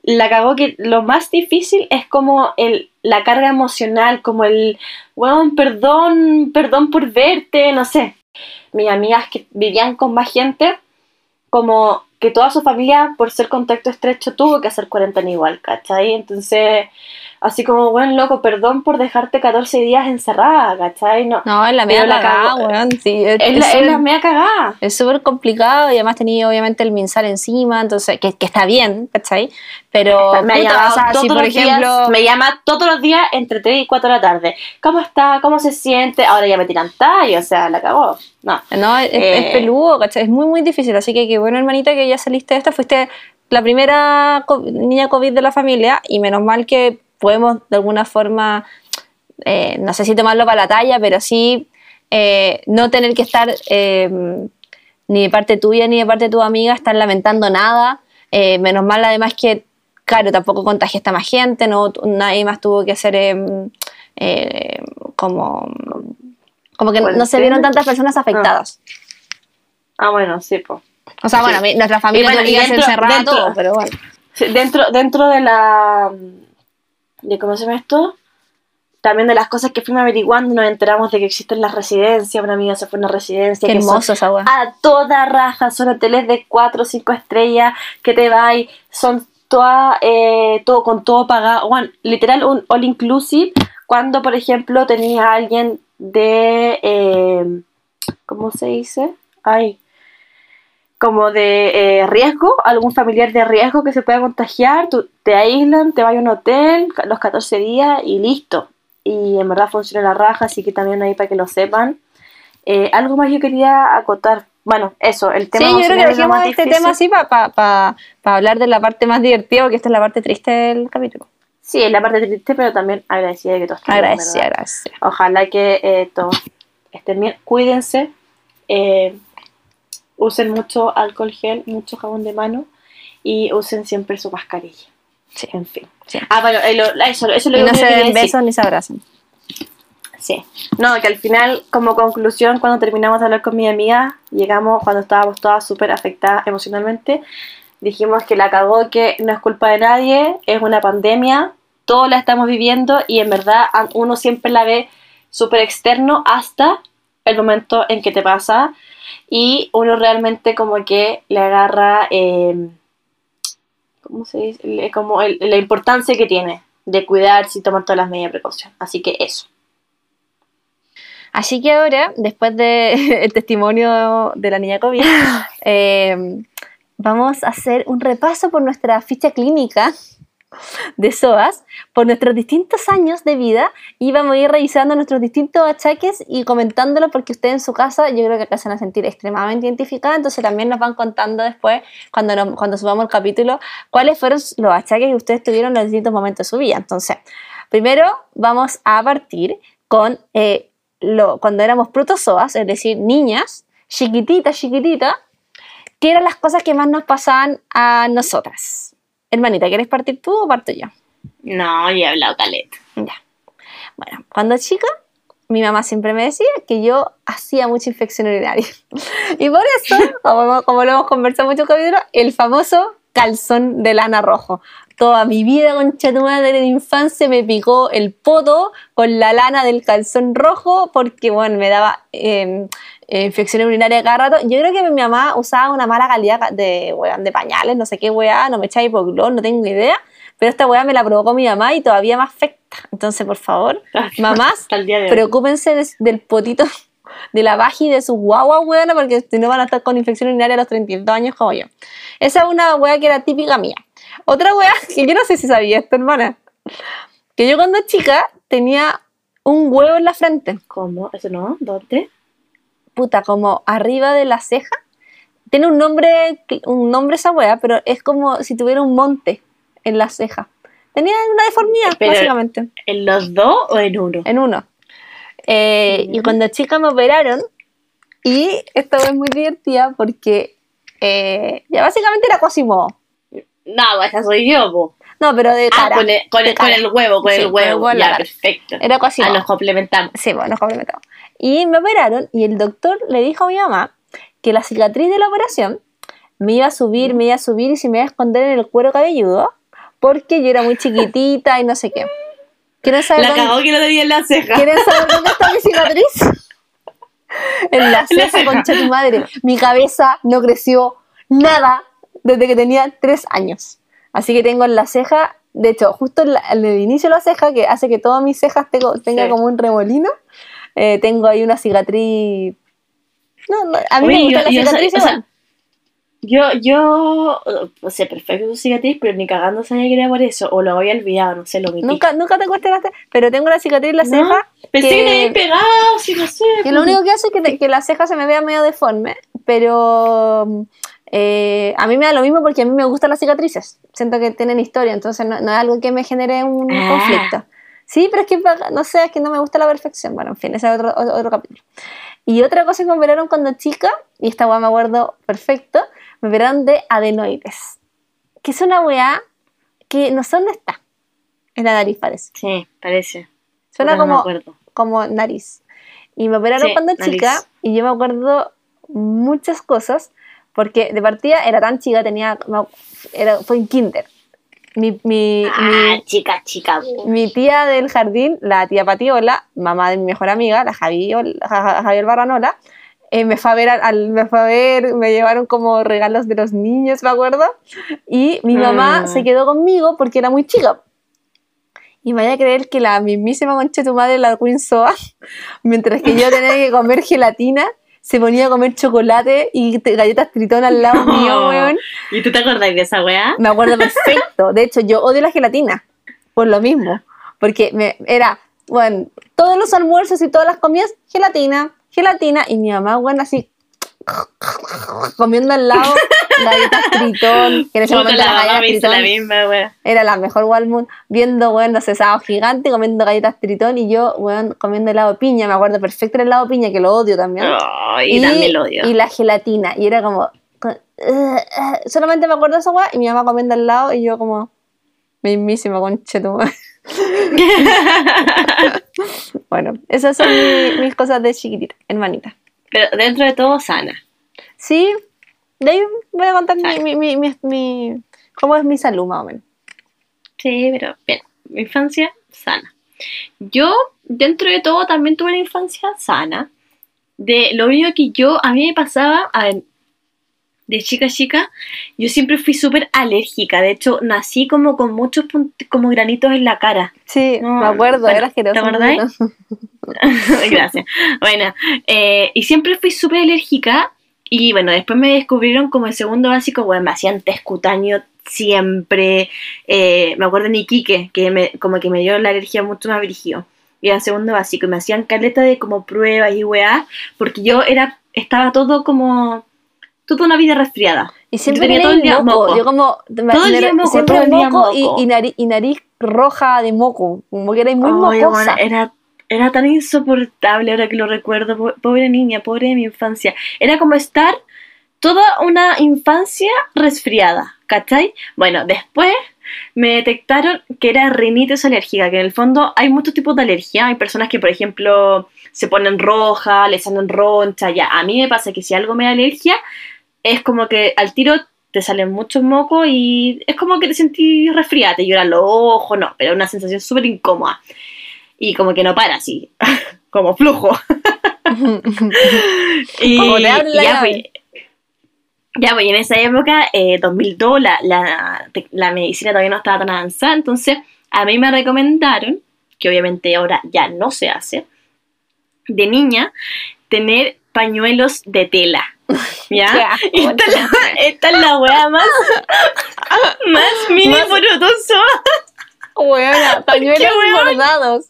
la cagó que lo más difícil es como el, la carga emocional, como el, bueno, perdón, perdón por verte, no sé. Mis amigas que vivían con más gente, como que toda su familia, por ser contacto estrecho, tuvo que hacer cuarentena igual, ¿cachai? Entonces, así como, bueno, loco, perdón por dejarte 14 días encerrada, ¿cachai? No, No, es la la cagada, cagó. weón. Sí, es, es, la, es la mea cagada. es súper complicado y además tenía obviamente el minsal encima, entonces, que, que está bien, ¿cachai? Pero, me puta, o sea, todos si por los ejemplo... días, me llama todos los días entre 3 y 4 de la tarde. ¿Cómo está? ¿Cómo se siente? Ahora ya me tiran tallo, o sea, la acabó. No. No, es, Eh. es peludo, ¿cachai? Es muy, muy difícil. Así que qué bueno, hermanita, que ya saliste de esta. Fuiste la primera co- niña COVID de la familia y menos mal que podemos de alguna forma, eh, no sé si tomarlo para la talla, pero sí eh, no tener que estar eh, ni de parte tuya ni de parte de tu amiga, estar lamentando nada. Menos mal además que, claro, tampoco contagiaste a más gente, no, nadie más tuvo que hacer em, como... Como que no se vieron tantas personas afectadas. Ah, bueno, sí, pues. O sea, bueno, Sí. nuestra familia bueno, dentro- encerrada dentro- todo, pero bueno. Dentro, dentro de la. De ¿Cómo se llama esto? También de las cosas que fuimos averiguando, nos enteramos de que existen las residencias. Una amiga se fue a una residencia. Qué que hermoso esa a toda raja, son hoteles de 4 o 5 estrellas que te va y son toda, eh, todo con todo pagado. Bueno, literal, un all inclusive. Cuando, por ejemplo, tenía alguien de. eh, ¿Cómo se dice? Ay. Como de eh, riesgo, algún familiar de riesgo que se pueda contagiar, tú te aíslan, te vas a un hotel los 14 días y listo. Y en verdad funciona la raja, así que también ahí para que lo sepan. Eh, algo más yo quería acotar. Bueno, eso, el tema Sí, yo creo que dejemos este difícil. tema así para hablar de la parte más divertida, porque esta es la parte triste del capítulo. Sí, es la parte triste, pero también agradecida de que todos estén Agradecida, agradecida. Ojalá que eh, todos estén bien. Cuídense. eh, usen mucho alcohol gel, mucho jabón de mano y usen siempre su mascarilla. Sí. En fin. Sí. Ah, bueno, eh, eso, eso es lo Y que no yo se den besos ni se abrazan. Sí. No, que al final, como conclusión, cuando terminamos de hablar con mi amiga, llegamos cuando estábamos todas súper afectadas emocionalmente, dijimos que la cagó, que no es culpa de nadie, es una pandemia, todos la estamos viviendo y en verdad uno siempre la ve súper externo hasta el momento en que te pasa y uno realmente como que le agarra, eh, ¿cómo se dice? Como el- la importancia que tiene de cuidarse y tomar todas las medidas de precaución. Así que eso. Así que ahora, después del testimonio de la niña COVID, eh, vamos a hacer un repaso por nuestra ficha clínica de SOAS, por nuestros distintos años de vida y vamos a ir revisando nuestros distintos achaques y comentándolo porque ustedes en su casa yo creo que acá se van a sentir extremadamente identificadas, entonces también nos van contando después, cuando, cuando subamos el capítulo, cuáles fueron los achaques que ustedes tuvieron en los distintos momentos de su vida. Entonces, primero vamos a partir con eh, lo, cuando éramos protozoas, es decir, niñas, chiquititas, chiquititas, ¿qué eran las cosas que más nos pasaban a nosotras? Hermanita, ¿quieres partir tú o parto yo? No, ya he hablado caleta. Ya. Bueno, cuando chica, mi mamá siempre me decía que yo hacía mucha infección urinaria. Y por eso, como, como lo hemos conversado en muchos capítulos, el famoso calzón de lana rojo. Toda mi vida, concha tu madre, de infancia me picó el poto con la lana del calzón rojo porque, bueno, me daba eh, eh, infección urinaria cada rato. Yo creo que mi mamá usaba una mala calidad de, weón, de pañales, no sé qué weá, no me echaba hipoglós, no tengo idea. Pero esta weá me la provocó mi mamá y todavía me afecta. Entonces, por favor, mamás, de preocúpense del potito de la baji de su guagua, weona, porque si no van a estar con infección urinaria a los 32 años como yo. Esa es una weá que era típica mía. Otra weá, que yo no sé si sabía esto, hermana, que yo cuando chica tenía un huevo en la frente, ¿Cómo? ¿Eso no? ¿Dónde? Puta, como arriba de la ceja. Tiene un nombre, un nombre esa weá, pero es como si tuviera un monte en la ceja. Tenía una deformidad, Pero- básicamente. ¿En los dos o en uno? en uno. Eh, y Ya. cuando chica me operaron, y esto es muy divertida porque eh, ya básicamente era Quasimodo. No, esa soy yo, po. No, pero de Ah, cara. con el, con, el, con el huevo, con Sí, el con el huevo. huevo ya, perfecto. Era Ah, Quasimodo. nos complementamos. Sí, bueno, nos complementamos. Y me operaron y el doctor le dijo a mi mamá que la cicatriz de la operación me iba a subir, me iba a subir y se me iba a esconder en el cuero cabelludo porque yo era muy chiquitita y no sé qué. ¿Quieren saber, La cagó que lo tenía en la ceja. ¿quieren saber dónde está mi cicatriz? En la ceja, ceja. concha de tu madre. Mi cabeza no creció nada desde que tenía tres años. Así que tengo en la ceja, de hecho, justo en, la- en el inicio de la ceja, que hace que todas mis cejas tengo, tenga Sí. como un remolino, eh, tengo ahí una cicatriz. No, no, a mí Oye, me gusta la yo cicatriz o sea. Yo, yo, no sé, perfecto tu cicatriz, pero ni cagando sabía que era por eso, o lo había olvidado, no sé, lo omití. Nunca, nunca te cuestionaste, pero tengo una cicatriz en la No, ceja. Pensé que, que- te pegado, sí, no sé. Que lo único que hace es que, te- que la ceja se me vea medio deforme, pero eh, a mí me da lo mismo porque a mí me gustan las cicatrices. Siento que tienen historia, entonces no, no es algo que me genere un Ah. conflicto. Sí, pero es que no sé, es que no me gusta la perfección. Bueno, en fin, ese es otro, otro, otro capítulo. Y otra cosa que me operaron cuando chica, y esta weá me acuerdo perfecto, me operaron de adenoides. Que es una weá que no sé dónde está. En la nariz parece. Sí, parece. Suena Puta, no como, como nariz. Y me operaron Sí, cuando nariz. chica y yo me acuerdo muchas cosas porque de partida era tan chica, tenía, era, fue en kinder. Mi, mi, Ah, mi, chica, chica. mi tía del jardín, la tía Patiola, mamá de mi mejor amiga, la Javier, Javier Barranola, eh, me fue a ver, al, me fue a ver, me llevaron como regalos de los niños, me acuerdo, y mi mamá Ah. se quedó conmigo porque era muy chica. Y me vaya a creer que la mismísima concha de tu madre, la Queen Soa, mientras que yo tenía que comer gelatina, se ponía a comer chocolate y galletas tritón al lado No. mío, weón. ¿Y tú te acordás de esa weá? Me acuerdo perfecto. De hecho, yo odio la gelatina. Por lo mismo. Porque me, era, bueno, todos los almuerzos y todas las comidas, gelatina, gelatina. Y mi mamá, bueno, así, comiendo al lado galletas tritón. Que en ese Puta, momento la las mamá galletas me hizo la misma era la mejor Walmart. Viendo, bueno, no sé, sábado gigante, comiendo galletas tritón. Y yo, bueno, comiendo helado de piña. Me acuerdo perfecto del helado de piña, que lo odio también. Y también lo odio. y la gelatina. Y era como. con- solamente me acuerdo de esa weá y mi mamá comiendo al lado y yo como. Mismísima conchetumare. bueno, esas son mi- mis cosas de chiquitita, hermanita. Pero dentro de todo, sana. Sí, de ahí voy a contar mi, mi, mi, mi- cómo es mi salud más o menos. Sí, pero bien. Mi infancia sana. Yo, dentro de todo, también tuve una infancia sana. De lo único que yo, a mí me pasaba, a ver, de chica a chica, yo siempre fui súper alérgica. De hecho, nací como con muchos como granitos en la cara. Sí, No, me acuerdo, bueno, era. ¿te acordáis? Gracias. Bueno, eh, y siempre fui súper alérgica. Y bueno, después me descubrieron como el segundo básico, bueno, me hacían test cutáneo siempre. Eh, me acuerdo en Iquique, que me, como que me dio la alergia mucho más brígido. Y en segundo básico, y me hacían caleta de como pruebas y weá, porque yo era, estaba todo como, toda una vida resfriada. Y siempre tenía todo el día moco. moco. Yo como Todo el día moco, siempre todo el día moco y, nariz, y nariz roja de moco, como que era muy Ay, mocosa. bueno, era, era tan insoportable ahora que lo recuerdo. po- Pobre niña, pobre de mi infancia. Era como estar toda una infancia resfriada, ¿cachai? Bueno, después me detectaron que era rinitis alérgica, que en el fondo hay muchos tipos de alergia. Hay personas que, por ejemplo, se ponen roja, les salen roncha, ya. A mí me pasa que si algo me da alergia, es como que al tiro te salen muchos mocos y es como que te sentís resfriada, te lloran los ojos, no, pero es una sensación súper incómoda. Y como que no para así, como flujo. y, Como te habla ya, pues, ya, pues, en esa época, eh, 2002, la, la, la medicina todavía no estaba tan avanzada, entonces a mí me recomendaron, que obviamente ahora ya no se hace, de niña, tener pañuelos de tela. ¿Ya? Esta, es la, esta es la wea más, más mini Más- porotoso. Huevona, pañuelos bordados.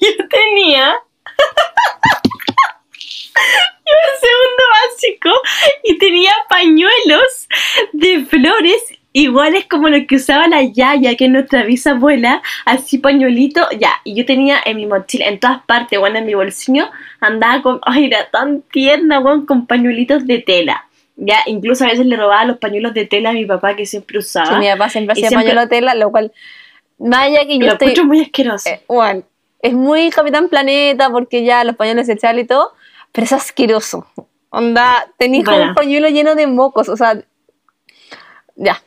Yo tenía. Yo en segundo básico y tenía pañuelos de flores iguales como los que usaba la Yaya, que es nuestra bisabuela, así pañuelito, ya, y yo tenía en mi mochila, en todas partes, bueno, en mi bolsillo, andaba con, ay, era tan tierna, weón, con pañuelitos de tela. Ya, incluso a veces le robaba los pañuelos de tela a mi papá que siempre usaba. Sí, mi papá siempre hacía siempre- pañuelo de tela, lo cual, allá que yo lo estoy, encuentro muy asqueroso. eh, bueno, es muy Capitán Planeta porque ya los pañuelos desechables y todo, pero es asqueroso. Onda, como Bueno. un pañuelo lleno de mocos, o sea, ya.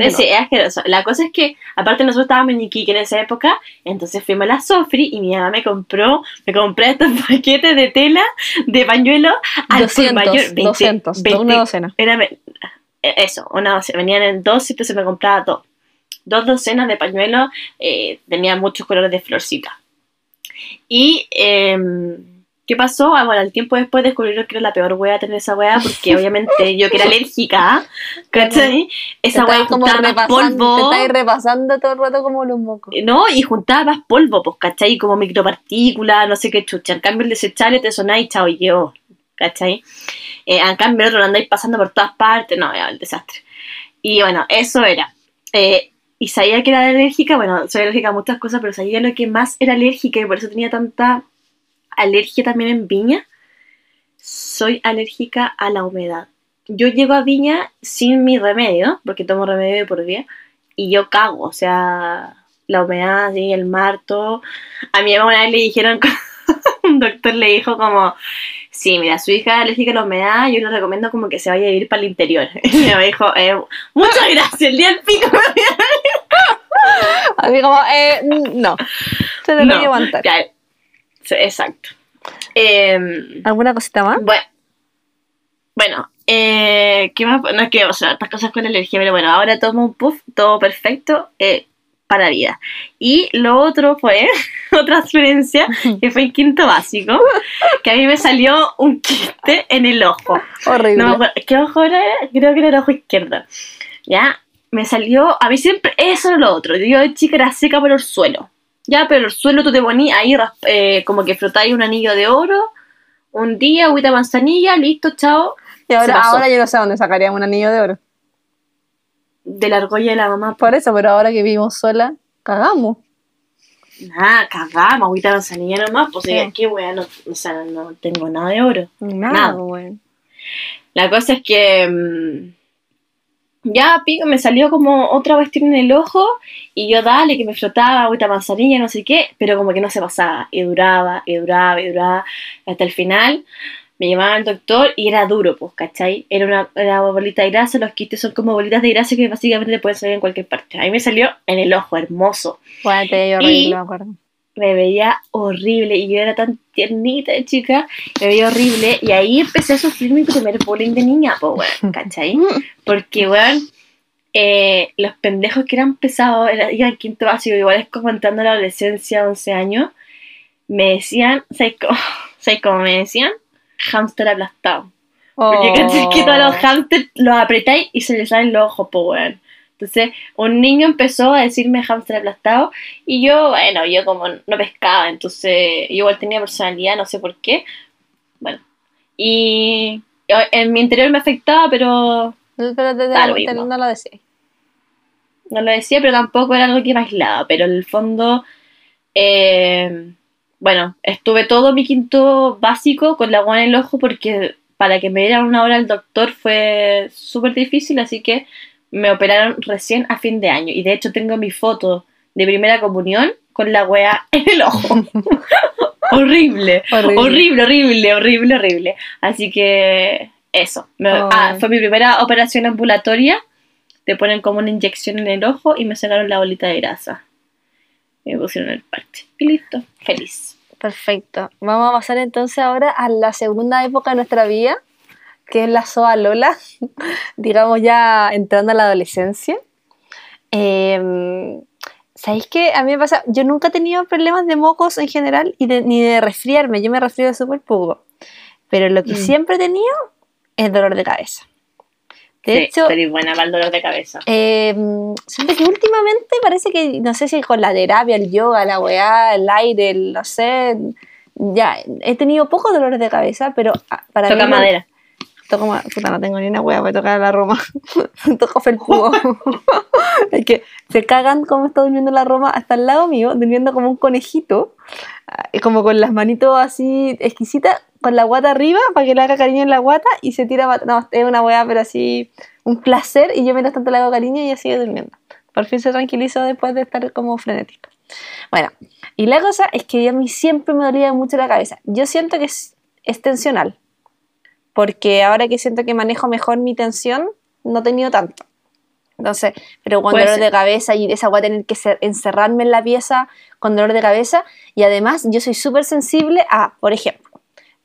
Sí, es asqueroso. La cosa es que, aparte nosotros estábamos en Iquique en esa época, entonces fuimos a la Sofri y mi mamá me compró, me compré estos paquetes de tela de pañuelo al por 200, mayor. 20, 200, 20, una docena. era eh, eso, una docena. Venían en dos, entonces me compraba dos. Dos docenas de pañuelos, eh, tenían muchos colores de florcita. Y, em, ¿qué pasó? Ah, bueno, al tiempo después descubrieron que era la peor wea tener esa wea, porque obviamente yo que era alérgica, ¿cachai? Te Esa wea estáis como juntaba más repasando, te polvo. estáis repasando todo el rato como los mocos. No, y juntaba más polvo, pues, ¿cachai? Como micropartículas, no sé qué chucha. En cambio, el desechable te sonáis, chao, y quedó, ¿cachai? Eh, en cambio, el otro lo andáis pasando por todas partes, no, ya, el desastre. Y bueno, eso era. Eh, y sabía que era alérgica, bueno, soy alérgica a muchas cosas, pero sabía lo que más era alérgica y por eso tenía tanta alergia también en Viña. Soy alérgica a la humedad. Yo llego a Viña sin mi remedio, porque tomo remedio de por día, y yo cago, o sea, la humedad, sí, el mar, todo. A mi mamá una vez le dijeron, un doctor le dijo como, sí, mira, su hija es alérgica a la humedad, yo le recomiendo como que se vaya a vivir para el interior. Y mi mamá dijo, eh, muchas gracias, el día del pico. Así como, eh, no. Se te No, lo aguantar. ya, exacto. Em, ¿Alguna cosita más? Bueno, bueno eh, ¿qué más? No es que, o sea, estas cosas con la alergia, pero bueno, ahora tomo un puff, todo perfecto. Eh, para la vida. Y lo otro fue otra experiencia que fue en quinto básico, que a mí me salió un quiste en el ojo. Horrible. No me acuerdo, ¿qué ojo era? Creo que era el ojo izquierdo. Ya, me salió, a mí siempre, eso era lo otro. Yo de chica era seca por el suelo. Ya, pero el suelo tú te ponías ahí eh, como que frotáis un anillo de oro, un día, agüita manzanilla, listo, chao. y ahora, ahora yo no sé dónde sacaría un anillo de oro. De la argolla de la mamá. Por eso, pero ahora que vivimos sola, cagamos. Nada, cagamos, agüita manzanilla nomás, pues Sí. qué wea, no, o sea, no tengo nada de oro. Nada, Nada. güey. La cosa es que mm, ya pico, me salió como otra cuestión en el ojo y yo dale que me flotaba agüita manzanilla, no sé qué, pero como que no se pasaba y duraba y duraba y duraba hasta el final. Me llamaba al doctor y era duro, pues, ¿cachai? Era una, era bolita de grasa, los quistes son como bolitas de grasa que básicamente pueden salir en cualquier parte. A mí me salió en el ojo, hermoso. Bueno, te dio horrible, Y- me acuerdo. Me veía horrible y yo era tan tiernita de chica, me veía horrible y ahí empecé a sufrir mi primer bullying de niña, pues weón, ¿cachai? Porque weón, eh, los pendejos que eran pesados, era, en quinto básico, igual es como entrando a la adolescencia, 11 años, me decían, ¿sabes cómo, ¿sabes cómo me decían? Hámster aplastado. Porque Oh. ¿cachai? que todos los hámsters los apretáis y se les salen los ojos, pues weón. Entonces, un niño empezó a decirme hámster aplastado y yo, bueno, yo como no pescaba, entonces yo igual tenía personalidad, no sé por qué. Bueno, y en mi interior me afectaba, pero Pero lo te- mismo. no lo decía. no lo decía, pero tampoco era algo que me aislaba. Pero en el fondo, eh, bueno, estuve todo mi quinto básico con la agua en el ojo porque para que me dieran una hora el doctor fue súper difícil, así que me operaron recién a fin de año. Y de hecho tengo mi foto de primera comunión con la wea en el ojo. horrible, Horrible. horrible, horrible, horrible, horrible. Así que eso. Me- Oh. ah, fue mi primera operación ambulatoria. Te ponen como una inyección en el ojo y me sacaron la bolita de grasa. Y me pusieron el parte. Y listo, feliz. Perfecto. Vamos a pasar entonces ahora a la segunda época de nuestra vida, que es la SOA Lola, digamos ya entrando a la adolescencia. Eh, ¿Sabéis qué? A mí me pasa, yo nunca he tenido problemas de mocos en general y de- ni de resfriarme, yo me resfrío súper poco. Pero lo que Mm. siempre he tenido es dolor de cabeza. De sí, hecho, estoy buena para el dolor de cabeza. eh, siento que últimamente parece que, no sé si con la terapia, el yoga, la weá, el aire, el, no sé, ya, he tenido pocos dolores de cabeza, pero ah, para Toca mí... madera. Toco ma- puta, no tengo ni una weá, voy a tocar la Roma. Toco felpudo. es que se cagan como está durmiendo la Roma hasta al lado mío, durmiendo como un conejito, ah, y como con las manitos así exquisitas, con la guata arriba, para que le haga cariño en la guata, y se tira, no, es una weá, pero así, un placer, y yo mientras tanto le hago cariño y ella sigue durmiendo. Por fin se tranquilizó después de estar como frenética. Bueno, y la cosa es que a mí siempre me dolía mucho la cabeza. Yo siento que es, es tensional porque ahora que siento que manejo mejor mi tensión, no he tenido tanto. Entonces, pero con dolor ser. de cabeza y esa voy a tener que ser- encerrarme en la pieza con dolor de cabeza y además yo soy súper sensible a, por ejemplo,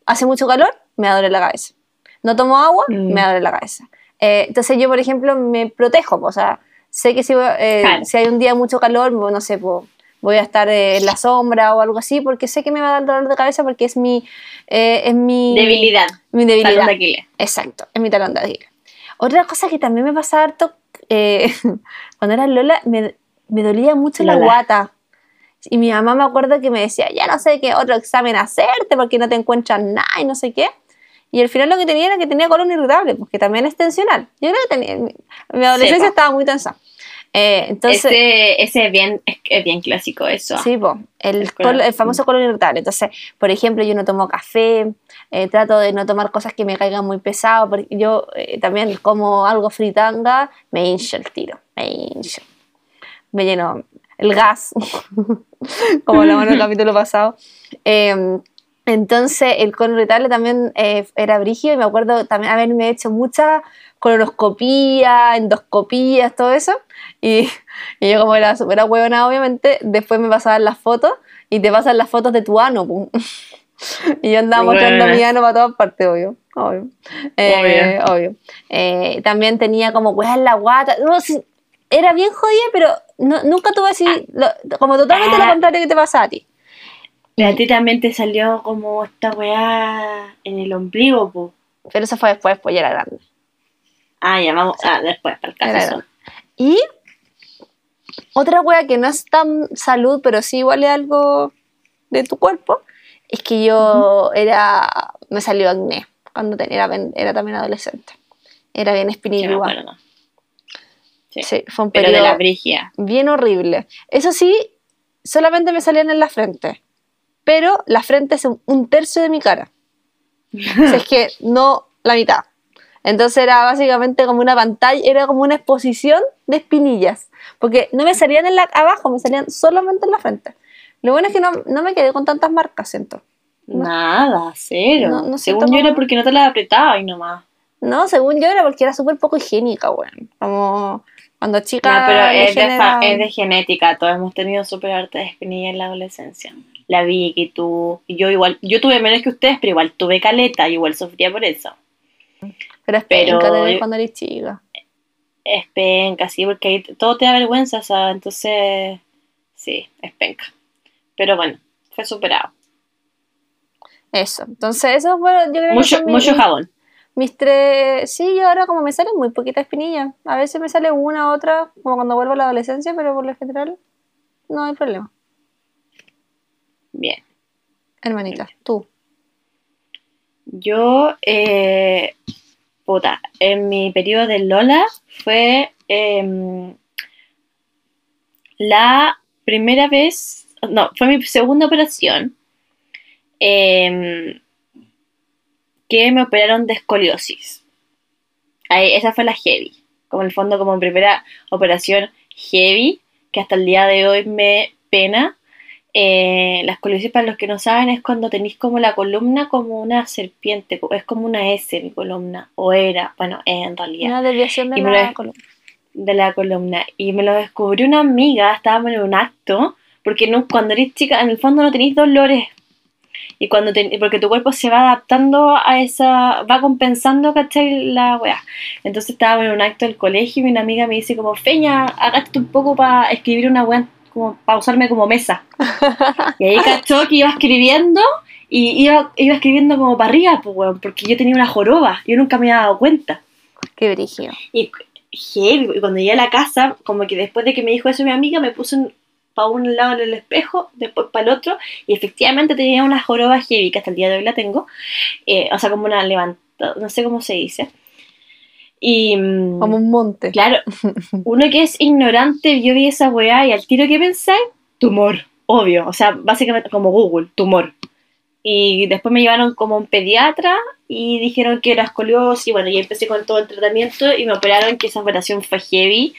hace mucho calor, me da dolor la cabeza. No tomo agua, Mm. me da dolor la cabeza. Eh, entonces yo, por ejemplo, me protejo, o sea, sé que si, eh, Claro. si hay un día mucho calor, no sé, po, voy a estar eh, en la sombra o algo así, porque sé que me va a dar dolor de cabeza porque es mi... eh, es mi Debilidad. mi debilidad. Talón de Aquiles. Exacto, es mi talón de Aquiles. Otra cosa que también me pasa harto, eh, cuando era Lola, me, me dolía mucho la Lola. guata. Y mi mamá me acuerdo que me decía, ya no sé qué otro examen hacerte porque no te encuentras nada y no sé qué. Y al final lo que tenía era que tenía colon irritable, porque también es tensional. Yo creo que tenía, mi, adolescencia po. estaba muy tensa. Eh, entonces, ese, ese es bien, es, bien clásico eso. Sí, po, el, famoso colon irritable. Entonces, por ejemplo, yo no tomo café, eh, trato de no tomar cosas que me caigan muy pesado, porque yo eh, también como algo fritanga, me hincho el tiro, me hincho. Me lleno el gas, como hablamos en el capítulo pasado. Eh, entonces, el colon irritable también eh, era brígido y me acuerdo también haberme hecho mucha colonoscopía, endoscopías, todo eso. Y, y yo como era súper huevona, obviamente, después me pasaban las fotos y te pasan las fotos de tu ano. pum. y yo andaba mostrando mi ano para todas partes, obvio. Obvio. Eh, obvio. Eh, también tenía como hueas en la guata. No, sí, era bien jodida, pero no- nunca tuve así, lo- como totalmente lo Ah. contrario que te pasa a ti. Y a ti también te salió como esta weá en el ombligo, po. Pero eso fue después, pues ya era grande. Ah, ya vamos. Ah, después, para el caso. Y otra wea que no es tan salud, pero sí igual es algo de tu cuerpo, es que yo era, me salió acné cuando era, era también adolescente. Era bien acuerdo. Sí. Sí, fue un Pero periodo de la brigia. bien horrible. Eso sí, solamente me salían en la frente. Pero la frente es un tercio de mi cara. O sea, es que no la mitad. Entonces era básicamente como una pantalla, era como una exposición de espinillas. Porque no me salían en la, abajo, me salían solamente en la frente. Lo bueno es que no, no me quedé con tantas marcas, siento. No. Nada, cero. No- no Según yo era porque no te la apretaba y nomás. No, según yo era porque era súper poco higiénica, weón. Como cuando chica. No, pero es de, genera- fa- es de genética. Todos hemos tenido súper harta de espinilla en la adolescencia. La Vicky, tú. Yo igual. Yo tuve menos que ustedes, pero igual tuve caleta. y igual sufría por eso. Pero es pero- penca tener cuando eres chica. Es penca, sí, porque todo te da vergüenza, o sea, entonces. Sí, es penca. Pero bueno, fue superado. Eso. Entonces, eso fue, yo creo que Mucho, jabón. mis tres. Sí, yo ahora como me salen muy poquitas espinillas. A veces me sale una, otra, como cuando vuelvo a la adolescencia, pero por lo general no hay problema. Bien. Hermanita, tú. Yo, eh, puta, en mi periodo de Lola fue em, la primera vez, no, fue mi segunda operación em, que me operaron de escoliosis. Ahí, esa fue la heavy, como en el fondo como primera operación heavy, que hasta el día de hoy me pena. Eh, la escoliosis, para los que no saben, es cuando tenéis como la columna como una serpiente, es como una S mi columna, o era, bueno, es en realidad, Una desviación de la columna. de la columna. Y me lo descubrió una amiga, estábamos en un acto, porque no, cuando eres chica, en el fondo no tenéis dolores. Y cuando te- porque tu cuerpo se va adaptando a esa, va compensando, ¿cachai? La weá. Entonces estábamos en un acto del colegio y una amiga me dice como, Feña, agaste un poco para escribir una weá, como para usarme como mesa. Y ahí cachó que iba escribiendo y iba, iba escribiendo como para arriba, pues, weón, porque yo tenía una joroba, yo nunca me había dado cuenta. Qué brígido. Y y cuando llegué a la casa, como que después de que me dijo eso mi amiga, me puse para un lado del espejo, después para el otro, y efectivamente tenía una joroba heavy, que hasta el día de hoy la tengo, eh, o sea, como una levantada, no sé cómo se dice. Y Como un monte. claro, uno que es ignorante, yo vi esa weá y al tiro que pensé, tumor, obvio, o sea, básicamente como Google, tumor. Y después me llevaron como a un pediatra y dijeron que era escoliosis. Y bueno, y empecé con todo el tratamiento y me operaron que esa operación fue heavy.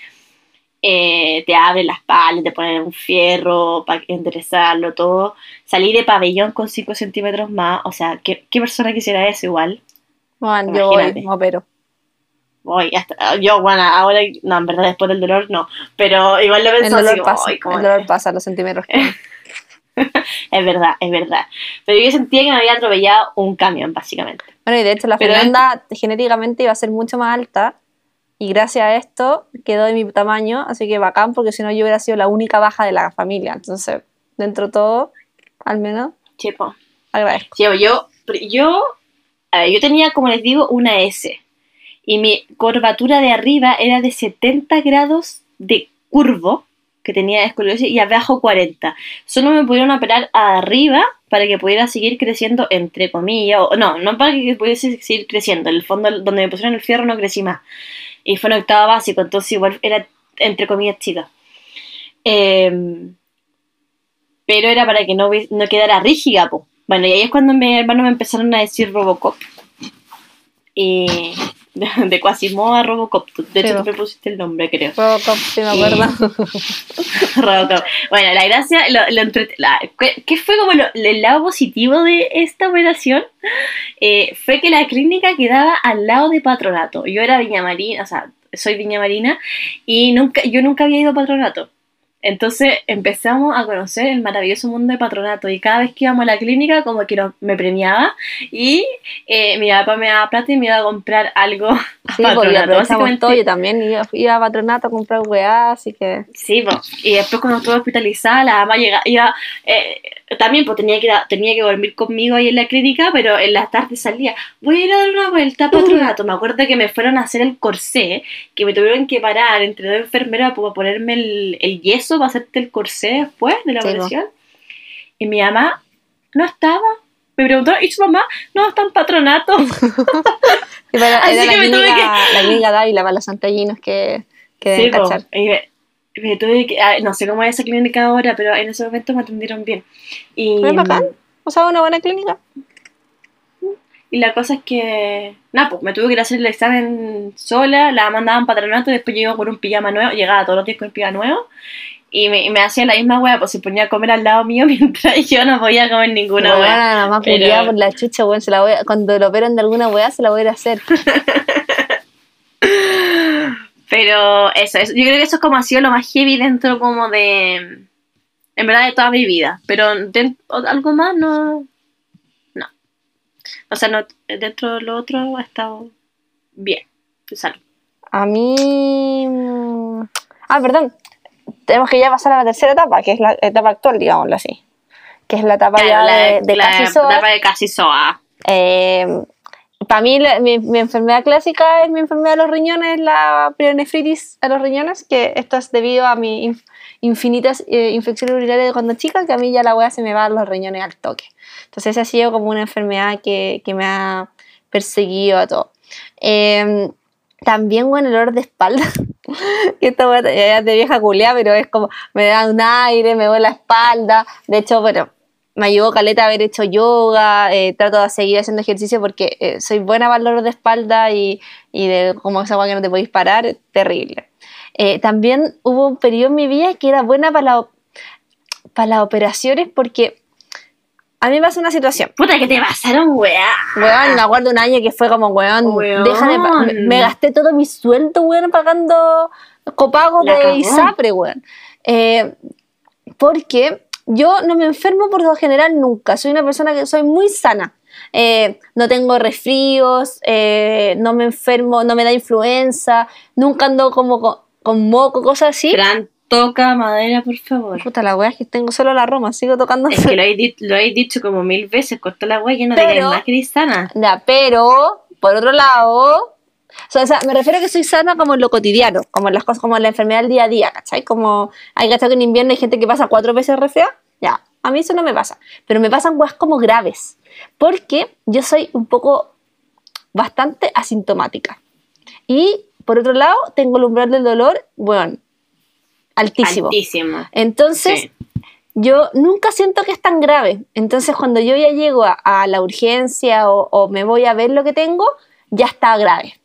Eh, te abren la espalda, te ponen un fierro para enderezarlo, todo. Salí de pabellón con 5 centímetros más. O sea, ¿qué, qué persona quisiera eso igual? Bueno, yo me opero. Voy, hasta, yo, bueno, ahora, no, en verdad después del dolor no. Pero igual lo El pensé así dolor como, pasa, "Ay, cómo el dolor pasa, los centímetros. Es verdad, es verdad. Pero yo sentía que me había atropellado un camión, básicamente. Bueno, y de hecho la Pero Fernanda genéticamente iba a ser mucho más alta y gracias a esto quedó de mi tamaño, así que bacán porque si no yo hubiera sido la única baja de la familia. Entonces, dentro de todo, al menos, Chepo. agradezco. Sí, yo, yo, a ver, yo tenía, como les digo, una S. Y mi curvatura de arriba era de 70 grados de curvo, que tenía escoliosis, y abajo 40. Solo me pudieron operar arriba para que pudiera seguir creciendo, entre comillas. O, no, no para que pudiese seguir creciendo. En el fondo, donde me pusieron el fierro, no crecí más. Y fue en octavo básico, entonces igual era, entre comillas, chica. Em, pero era para que no, no quedara rígida, po. Bueno, y ahí es cuando mi hermano me empezaron a decir Robocop. Y de, Quasimodo a Robocop. De hecho, Sí, tú me pusiste el nombre, creo. Robocop, si me acuerdo. Robocop. Bueno, la gracia, lo, lo entrete- la- ¿qué, qué fue como lo- el lado positivo de esta operación? Eh, fue que la clínica quedaba al lado de Patronato. Yo era Viña Marina, o sea, soy Viña Marina, y nunca, yo nunca había ido a Patronato. Entonces empezamos a conocer el maravilloso mundo de patronato y cada vez que íbamos a la clínica como que nos- me premiaba y eh, mi papá me daba plata y me iba a comprar algo a Sí, patronato. Básicamente- todo. Yo también iba, iba a patronato a comprar weá, así que. Sí, y después cuando estuve hospitalizada, la mamá llega, iba, eh, también pues tenía que, tenía que dormir conmigo ahí en la clínica, pero en las tardes salía, voy a ir a dar una vuelta a patronato. Me acuerdo que me fueron a hacer el corsé, que me tuvieron que parar entre dos enfermeras para ponerme el, el yeso para hacerte el corsé después de la Sí, operación. Y mi mamá no estaba. Me preguntó, ¿y su mamá? No, está en patronato. Sí, Así la que me tuve clínica, la clínica Dávila para los santallinos que, que Sí, deben po. cachar. Y me, me tuve que, no sé cómo es esa clínica ahora, pero en ese momento me atendieron bien. Y, ¿No es bacán? O sea, una buena clínica. y la cosa es que, nada, pues me tuve que ir a hacer el examen sola, la mandaban patronato, y después yo iba con un pijama nuevo, llegaba todos los días con el pijama nuevo, y me, me hacía la misma wea, pues se ponía a comer al lado mío mientras yo no podía comer ninguna wea. la mamá Pero- por la chucha, weón. Se la voy a- cuando lo operan de alguna weá, se la voy a ir a hacer. Pero eso, eso, yo creo que eso es como ha sido lo más heavy dentro como de, en verdad, de toda mi vida. Pero den- o- algo más no, no. O sea, no, dentro de lo otro ha estado bien, de salud. A mí. mm, Ah, perdón. Tenemos que ya pasar a la tercera etapa, que es la etapa actual, digámoslo así. Que es la etapa ya Claro, la de, de la casi soa. etapa de casi soa. para mí, la- mi, mi enfermedad clásica es mi enfermedad de los riñones, la pielonefritis a los riñones, que esto es debido a mis inf- infinitas eh, infecciones urinarias de cuando chica, que a mí ya la weá se me va a los riñones al toque. Entonces, esa ha sido como una enfermedad que, que me ha perseguido a todo. Eh, también, bueno, el olor de espalda. que esta es de vieja culea, pero es como, me da un aire, me duele la espalda. De hecho, bueno, me ayudó Caleta a haber hecho yoga, eh, trato de seguir haciendo ejercicio porque eh, soy buena para el de espalda y, y de como esa agua que no te podéis parar, terrible. Eh, también hubo un periodo en mi vida que era buena para, para las operaciones porque a mí me pasa una situación. Puta, que te pasaron, weá. Weón, me acuerdo un año que fue como, weón, Weón. déjame pa- me, me gasté todo mi sueldo, weón, pagando copagos La de cagó. ISAPRE, weón. Eh, porque yo no me enfermo por lo general nunca. Soy una persona que soy muy sana. Eh, no tengo resfríos, eh, no me enfermo, no me da influenza, nunca ando como con, con moco, cosas así. Fran, toca madera, por favor. Puta, la weá es que tengo solo la Roma, sigo tocando. Es que lo he, lo he dicho como mil veces, cortó la weá y no digáis más sana. Ya, pero, por otro lado, o sea, me refiero a que soy sana como en lo cotidiano, como en las cosas, como en la enfermedad del día a día, ¿cachai? Como hay que que en invierno hay gente que pasa cuatro veces resfriada, ya, a mí eso no me pasa, pero me pasan cosas como graves, porque yo soy un poco bastante asintomática. Y, por otro lado, tengo el umbral del dolor, bueno, altísimo. Altísimo. Entonces, Sí. yo nunca siento que es tan grave. Entonces, cuando yo ya llego a, a la urgencia o, o me voy a ver lo que tengo, ya está grave.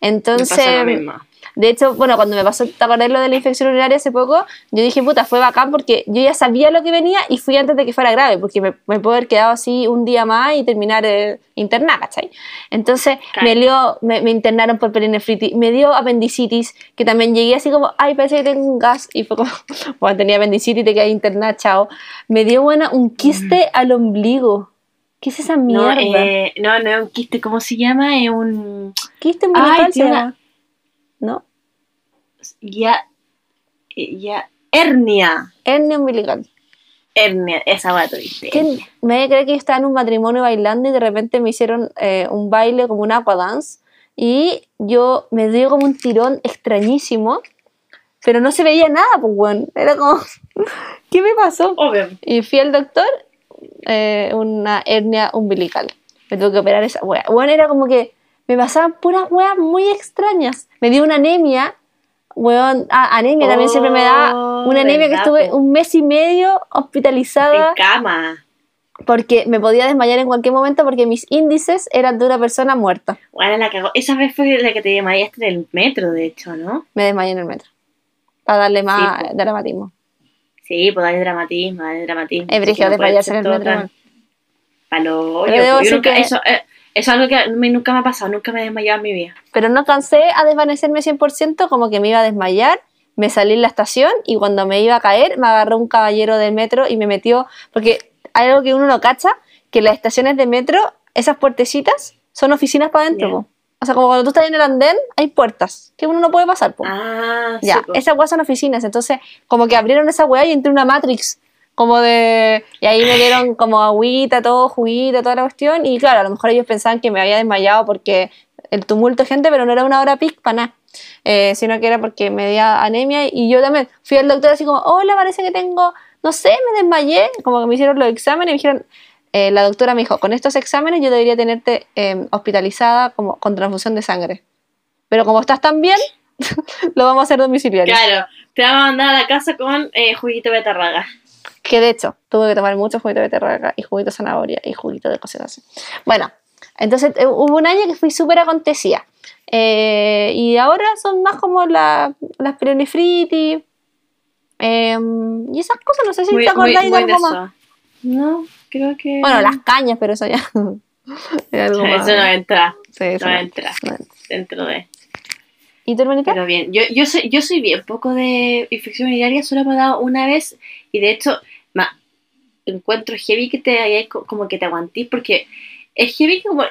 Me Entonces, pasa lo mismo. De hecho, bueno, cuando me pasó, ¿te acordás lo de la infección urinaria hace poco? Yo dije, puta, fue bacán porque yo ya sabía lo que venía y fui antes de que fuera grave, porque me, me puedo haber quedado así un día más y terminar eh, internada, ¿cachai? Entonces, Claro. me, lió- me, me internaron por perinefritis, me dio apendicitis, que también llegué así como, ay, parece que tengo un gas, y fue como, bueno, tenía apendicitis, te quedé internada, chao. Me dio, buena un quiste al ombligo. ¿Qué es esa No, mierda? eh, no, no un quiste, ¿cómo se llama? Es un. quiste umbilical Ay, tiene una-. ¿No? Ya. Ya. Hernia. Hernia umbilical. Hernia, esa va que me creer que yo estaba en un matrimonio bailando y de repente me hicieron eh, un baile como un aquadance y yo me dio como un tirón extrañísimo, pero no se veía nada, pues bueno, era como, ¿qué me pasó? Obvio. Y fui al doctor, eh, una hernia umbilical, me tuve que operar esa wea. Bueno, era como que me pasaban puras weas muy extrañas, me dio una anemia. Weón, ah, anemia también siempre me da Oh, una anemia que estuve un mes y medio hospitalizada En cama. porque me podía desmayar en cualquier momento porque mis índices eran de una persona muerta. Bueno, la cagó. Esa vez fue la que te desmayaste en el metro, de hecho, ¿no? Me desmayé en el metro. Para darle más Sí, po. dramatismo. Sí, pues dale dramatismo, dale dramatismo. Es brígido desmayarse en el metro. tan palo. Yo, yo nunca, que- eso, eh, eso es algo que a mí nunca me ha pasado, nunca me he desmayado en mi vida. Pero no cansé a desvanecerme 100%, como que me iba a desmayar, me salí en la estación y cuando me iba a caer me agarró un caballero del metro y me metió, porque hay algo que uno no cacha, que las estaciones de metro, esas puertecitas, son oficinas para adentro. O sea, como cuando tú estás en el andén, hay puertas que uno no puede pasar. po. Ah, ya, sí, po. esas weas son oficinas, entonces como que abrieron esa wea y entré en una Matrix. Como de. Y ahí me dieron como agüita, todo, juguita, toda la cuestión. Y claro, a lo mejor ellos pensaban que me había desmayado porque el tumulto de gente, pero no era una hora pic para nada. Eh, sino que era porque me dio anemia y yo también fui al doctor así como, hola, parece que tengo, no sé, me desmayé, como que me hicieron los exámenes y me dijeron, eh, la doctora me dijo, con estos exámenes yo debería tenerte eh, hospitalizada como con transfusión de sangre. Pero como estás tan bien, lo vamos a hacer domiciliario. Claro, te vamos a mandar a la casa con eh, juguito betarraga. Que de hecho, tuve que tomar mucho juguito de beterraga y juguito de zanahoria y juguito de cosas así. Bueno, entonces eh, hubo un año que fui súper acontecida. Eh, y ahora son más como la, las pironifritis. eh, y esas cosas, no sé si te acordáis de algo más. No, creo que. Bueno, las cañas, pero eso ya. es algo más. Eso no entra. Sí, eso No no- entra no entra. dentro de. ¿Y tu hermanita? Pero bien, yo, yo, soy, yo soy bien poco de infección urinaria, solo me ha dado una vez y de hecho encuentro heavy que te como que te aguantís porque es heavy como...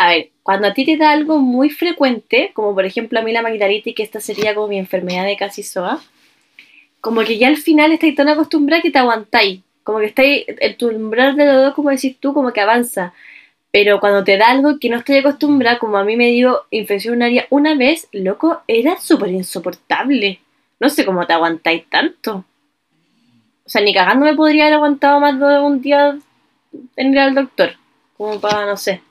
A ver, cuando a ti te da algo muy frecuente, como por ejemplo a mí la amigdalitis, que esta sería como mi enfermedad de casi soa, como que ya al final estáis tan acostumbrada que te aguantáis, como que estáis, el tu umbral de dolor, como decís tú, como que avanza. Pero cuando te da algo que no estoy acostumbrada, como a mí me dio infección urinaria una vez, loco, era súper insoportable. No sé cómo te aguantáis tanto. O sea, ni cagando me podría haber aguantado más de un día en ir al doctor. Como para, no sé.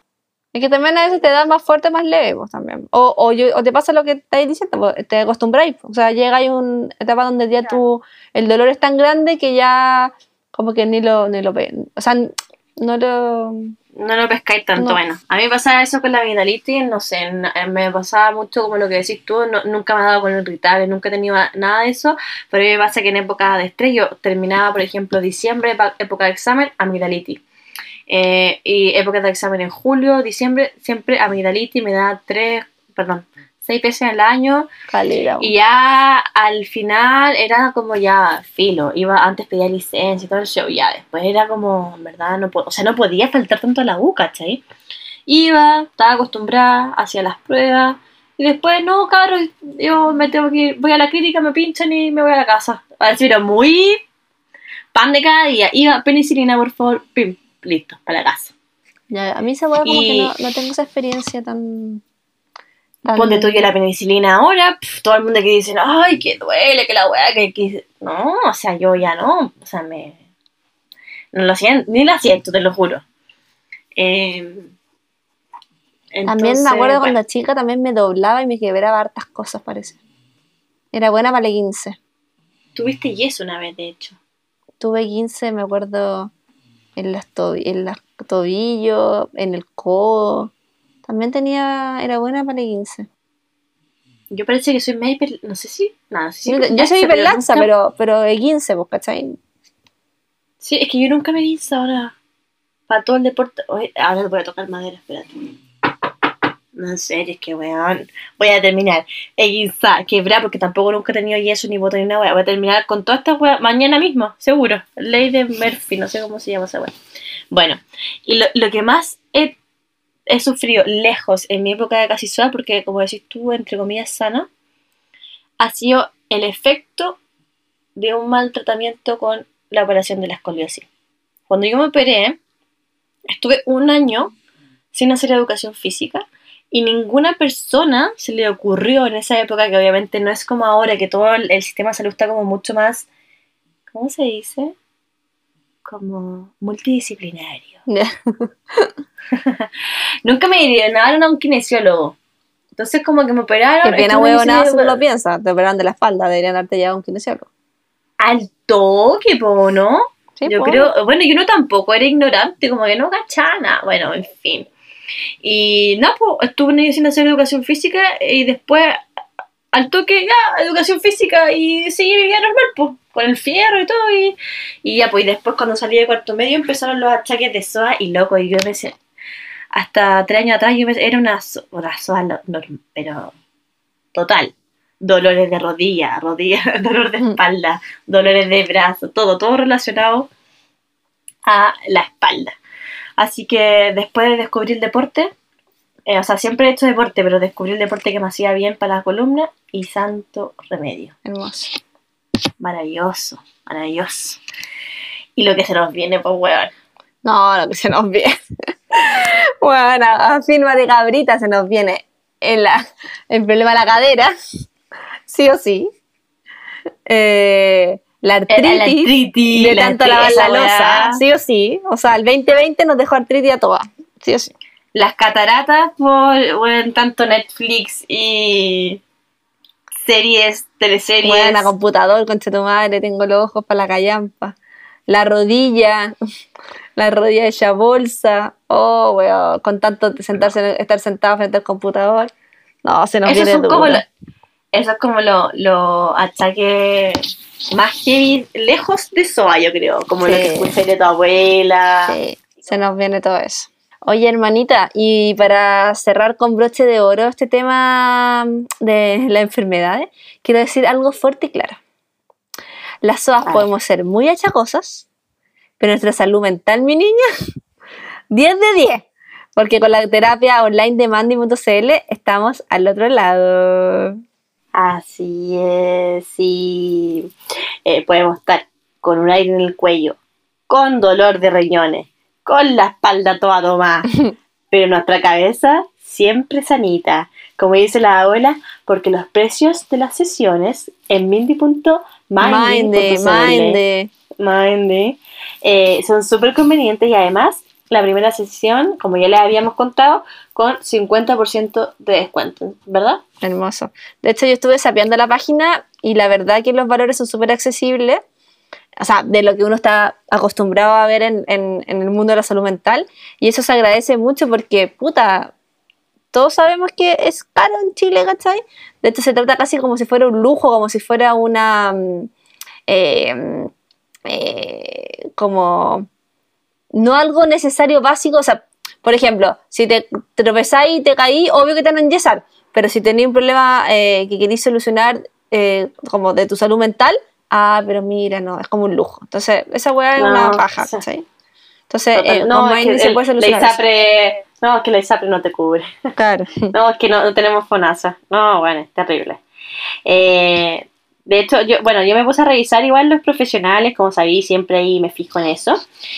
Es que también a veces te da más fuerte, más leve, pues también. O, o, yo- o te pasa lo que estáis diciendo, pues, te acostumbráis. pues. O sea, llega a una etapa donde ya tú, el dolor es tan grande que ya como que ni lo, ni lo ve. O sea, no lo... No lo pescáis tanto. No. Bueno, a mí me pasaba eso con la amigdalitis, no sé, eh, me pasaba mucho como lo que decís tú, no- nunca me ha dado con irritable, nunca he tenido nada de eso, pero a mí me pasa que en época de estrés yo terminaba, por ejemplo, diciembre, época de examen, amigdalitis. Eh, y época de examen en julio, diciembre, siempre amigdalitis, me da tres, perdón, seis veces al año, Calera. y ya al final era como ya filo, iba antes pedía licencia y todo el show, ya después era como, en verdad, no o sea, no podía faltar tanto a la U, ¿cachai? Iba, estaba acostumbrada, hacía las pruebas, y después, no, cabros, yo me tengo que ir, voy a la clínica, me pinchan y me voy a la casa. A ver, era muy pan de cada día, iba, penicilina, por favor, pim, listo, para la casa. Ya, a mí esa hueá como que no, no tengo esa experiencia tan... tan- Ponte tú que la penicilina ahora, pf, todo el mundo que dice, ay, que duele, que la weá, que, que... No, o sea, yo ya no, o sea, me... No lo siento, ni la siento, te lo juro. Eh, También me acuerdo bueno, cuando chica también me doblaba y me quebraba hartas cosas, parece. Era buena para el 15. Tuviste yeso una vez, de hecho. Tuve 15, me acuerdo, en las, tobi- en las tobillos, en el codo. También tenía, era buena para el 15. Yo parece que soy medio hiper... No sé si... No, no sé si Yo, soy hiperlaxa, nunca- pero, pero de 15, pues, ¿cachai? Sí, es que yo nunca me vi ahora. Para todo el deporte... Oye, ahora voy a tocar madera, espérate. No, serio, es que weón. Voy a terminar. Eguinza, quebrar, porque tampoco nunca he tenido yeso ni botón ni una wea. Voy a terminar con todas estas weas mañana mismo, seguro. Ley de Murphy, no sé cómo se llama esa wea. Bueno, y lo, lo que más he, he sufrido lejos en mi época de casi sola, porque como decís tú, entre comillas, sana, ha sido el efecto de un mal tratamiento con la operación de la escoliosis. Cuando yo me operé, estuve un año sin hacer educación física y ninguna persona se le ocurrió en esa época, que obviamente no es como ahora, que todo el, sistema de salud está como mucho más, ¿cómo se dice? Como multidisciplinario. Nunca me llenaron a un kinesiólogo. Entonces como que me operaron. Qué pena, si uno edu- lo piensa. Te operan de la espalda, deberían darte ya un kinesiólogo. Al toque, po, ¿no? Sí, yo creo, bueno, yo no tampoco era ignorante, como que no cachaba nada. Bueno, en fin. Y no, pues estuve en- educación física y después al toque ya, educación física y seguí mi vida normal, pues, con el fierro y todo. Y, y ya, pues y después cuando salí de cuarto medio empezaron los achaques de SOA y loco, y yo pensé, hasta tres años atrás yo pensé, era una, una SOA, no- pero total. dolores de rodilla, rodilla, dolor de espalda, dolores de brazo, todo, todo relacionado a la espalda. Así que después de descubrir el deporte, eh, o sea, siempre he hecho deporte, pero descubrí el deporte que me hacía bien para la columna y santo remedio. Hermoso. Maravilloso, maravilloso. Y lo que se nos viene, pues, weón. No, lo que se nos viene. bueno, a firma de cabrita se nos viene el, el problema de la cadera, sí o sí. Eh, la artritis, La artritis, de la tanto artritis, lavar la losa, sí o sí. O sea, el 2020 nos dejó artritis a todas, sí o sí. Las cataratas por, bueno, tanto Netflix y series, teleseries. Bueno, computador, concha tu madre, tengo los ojos para la callampa. La rodilla, la rodilla hecha bolsa. Oh, weón, con tanto sentarse, estar sentado frente al computador. No, se nos Esos viene duro. como lo- Eso es como lo, lo achaque más heavy, lejos de SOA, yo creo. Como lo que escuché de tu abuela. Sí, se nos viene todo eso. Oye, hermanita, y para cerrar con broche de oro este tema de las enfermedades, quiero decir algo fuerte y claro. Las SOAS podemos ser muy achacosas, pero nuestra salud mental, mi niña, 10 de 10. Porque con la terapia online de Mandy.cl estamos al otro lado. Así es, sí. Eh, podemos estar con un aire en el cuello, con dolor de riñones, con la espalda toda tomada, pero nuestra cabeza siempre sanita. Como dice la abuela, porque los precios de las sesiones en minde. Mindy, eh, son súper convenientes y además la primera sesión, como ya les habíamos contado, con 50% de descuento, ¿verdad? Hermoso. De hecho, yo estuve sapeando la página y la verdad que los valores son súper accesibles. O sea, de lo que uno está acostumbrado a ver en, en- en el mundo de la salud mental. Y eso se agradece mucho porque, puta, todos sabemos que es caro en Chile, ¿cachai? De hecho, se trata casi como si fuera un lujo, como si fuera una. mm, mm, eh, como. No algo necesario básico, o sea, por ejemplo, si te tropezáis y te caí, obvio que te van a enyesar, pero si tenéis un problema eh, que queréis solucionar eh, como de tu salud mental, ah, pero mira, no, es como un lujo. Entonces, esa weá es No, una paja, sí. ¿cachai? Entonces, Total, eh, no, es que se el- puede la solucionar. ISAPRE, no, es que la ISAPRE no te cubre. Claro. No, es que no, no tenemos FONASA. No, bueno, es terrible. Eh, de hecho, yo, bueno, yo me puse a revisar igual los profesionales, como sabí, siempre ahí me fijo en eso.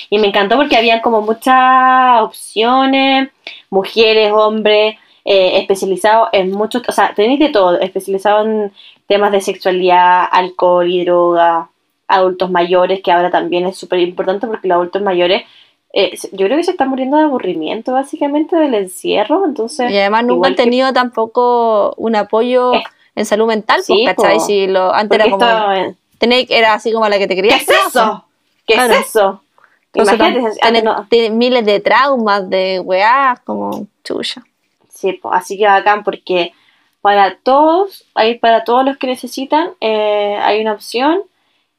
Y me encantó porque habían como muchas opciones, mujeres, hombres, eh, especializados en muchos, o sea, tenéis de todo, especializados en temas de sexualidad, alcohol y droga, adultos mayores, que ahora también es súper importante porque los adultos mayores, eh, yo creo que se están muriendo de aburrimiento básicamente del encierro, entonces... Y además nunca han que- tenido tampoco un apoyo Eh, en salud mental, sí, pues, ¿cachai? Si lo, antes era como... esto- tenéis- era así como la que te ¿Qué querías. es eso? ¿Qué Claro. es eso? Entonces, tener- no- miles de traumas, de weás, como chucha. Sí, po, así que bacán porque para todos, hay para todos los que necesitan, eh, hay una opción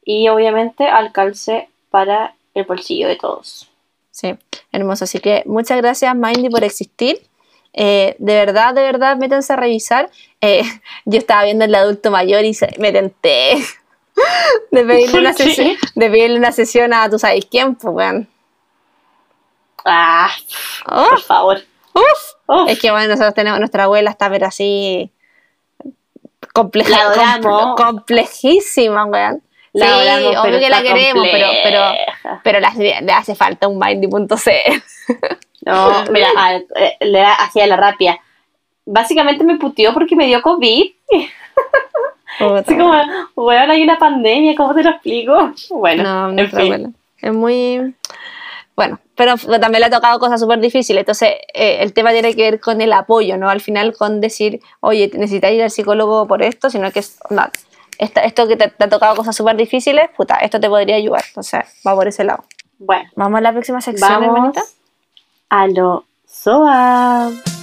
y obviamente al calce para el bolsillo de todos. Sí, hermoso. Así que muchas gracias, Mindy, por existir. Eh, de verdad, de verdad, métanse a revisar. Eh, yo estaba viendo el adulto mayor y se- me tenté de pedirle, una sesión, de pedirle una sesión a tú sabes quién, pues. Ah, Oh, por favor. Uf. es que, bueno, nosotros tenemos, nuestra abuela está, pero así. Compleja, La complejísima, weón. La sí, adoramos, obvio pero que la queremos, pero, pero, pero le, hace falta un Mindy.cl. No, mira, a- eh, le hacía la rapia. Básicamente me puteó porque me dio COVID. Así como, weón, hay una pandemia, ¿cómo te lo explico? Bueno, No, en nuestra fin. Es muy. Bueno, pero también le ha tocado cosas súper difíciles. Entonces, eh, el tema tiene que ver con el apoyo, ¿no? Al final, con decir, oye, necesitas ir al psicólogo por esto, sino que es. no, esta- esto que te, te ha tocado cosas súper difíciles, puta, esto te podría ayudar. Entonces, va por ese lado. Bueno, Vamos a la próxima sección, vamos hermanita. a lo SOA.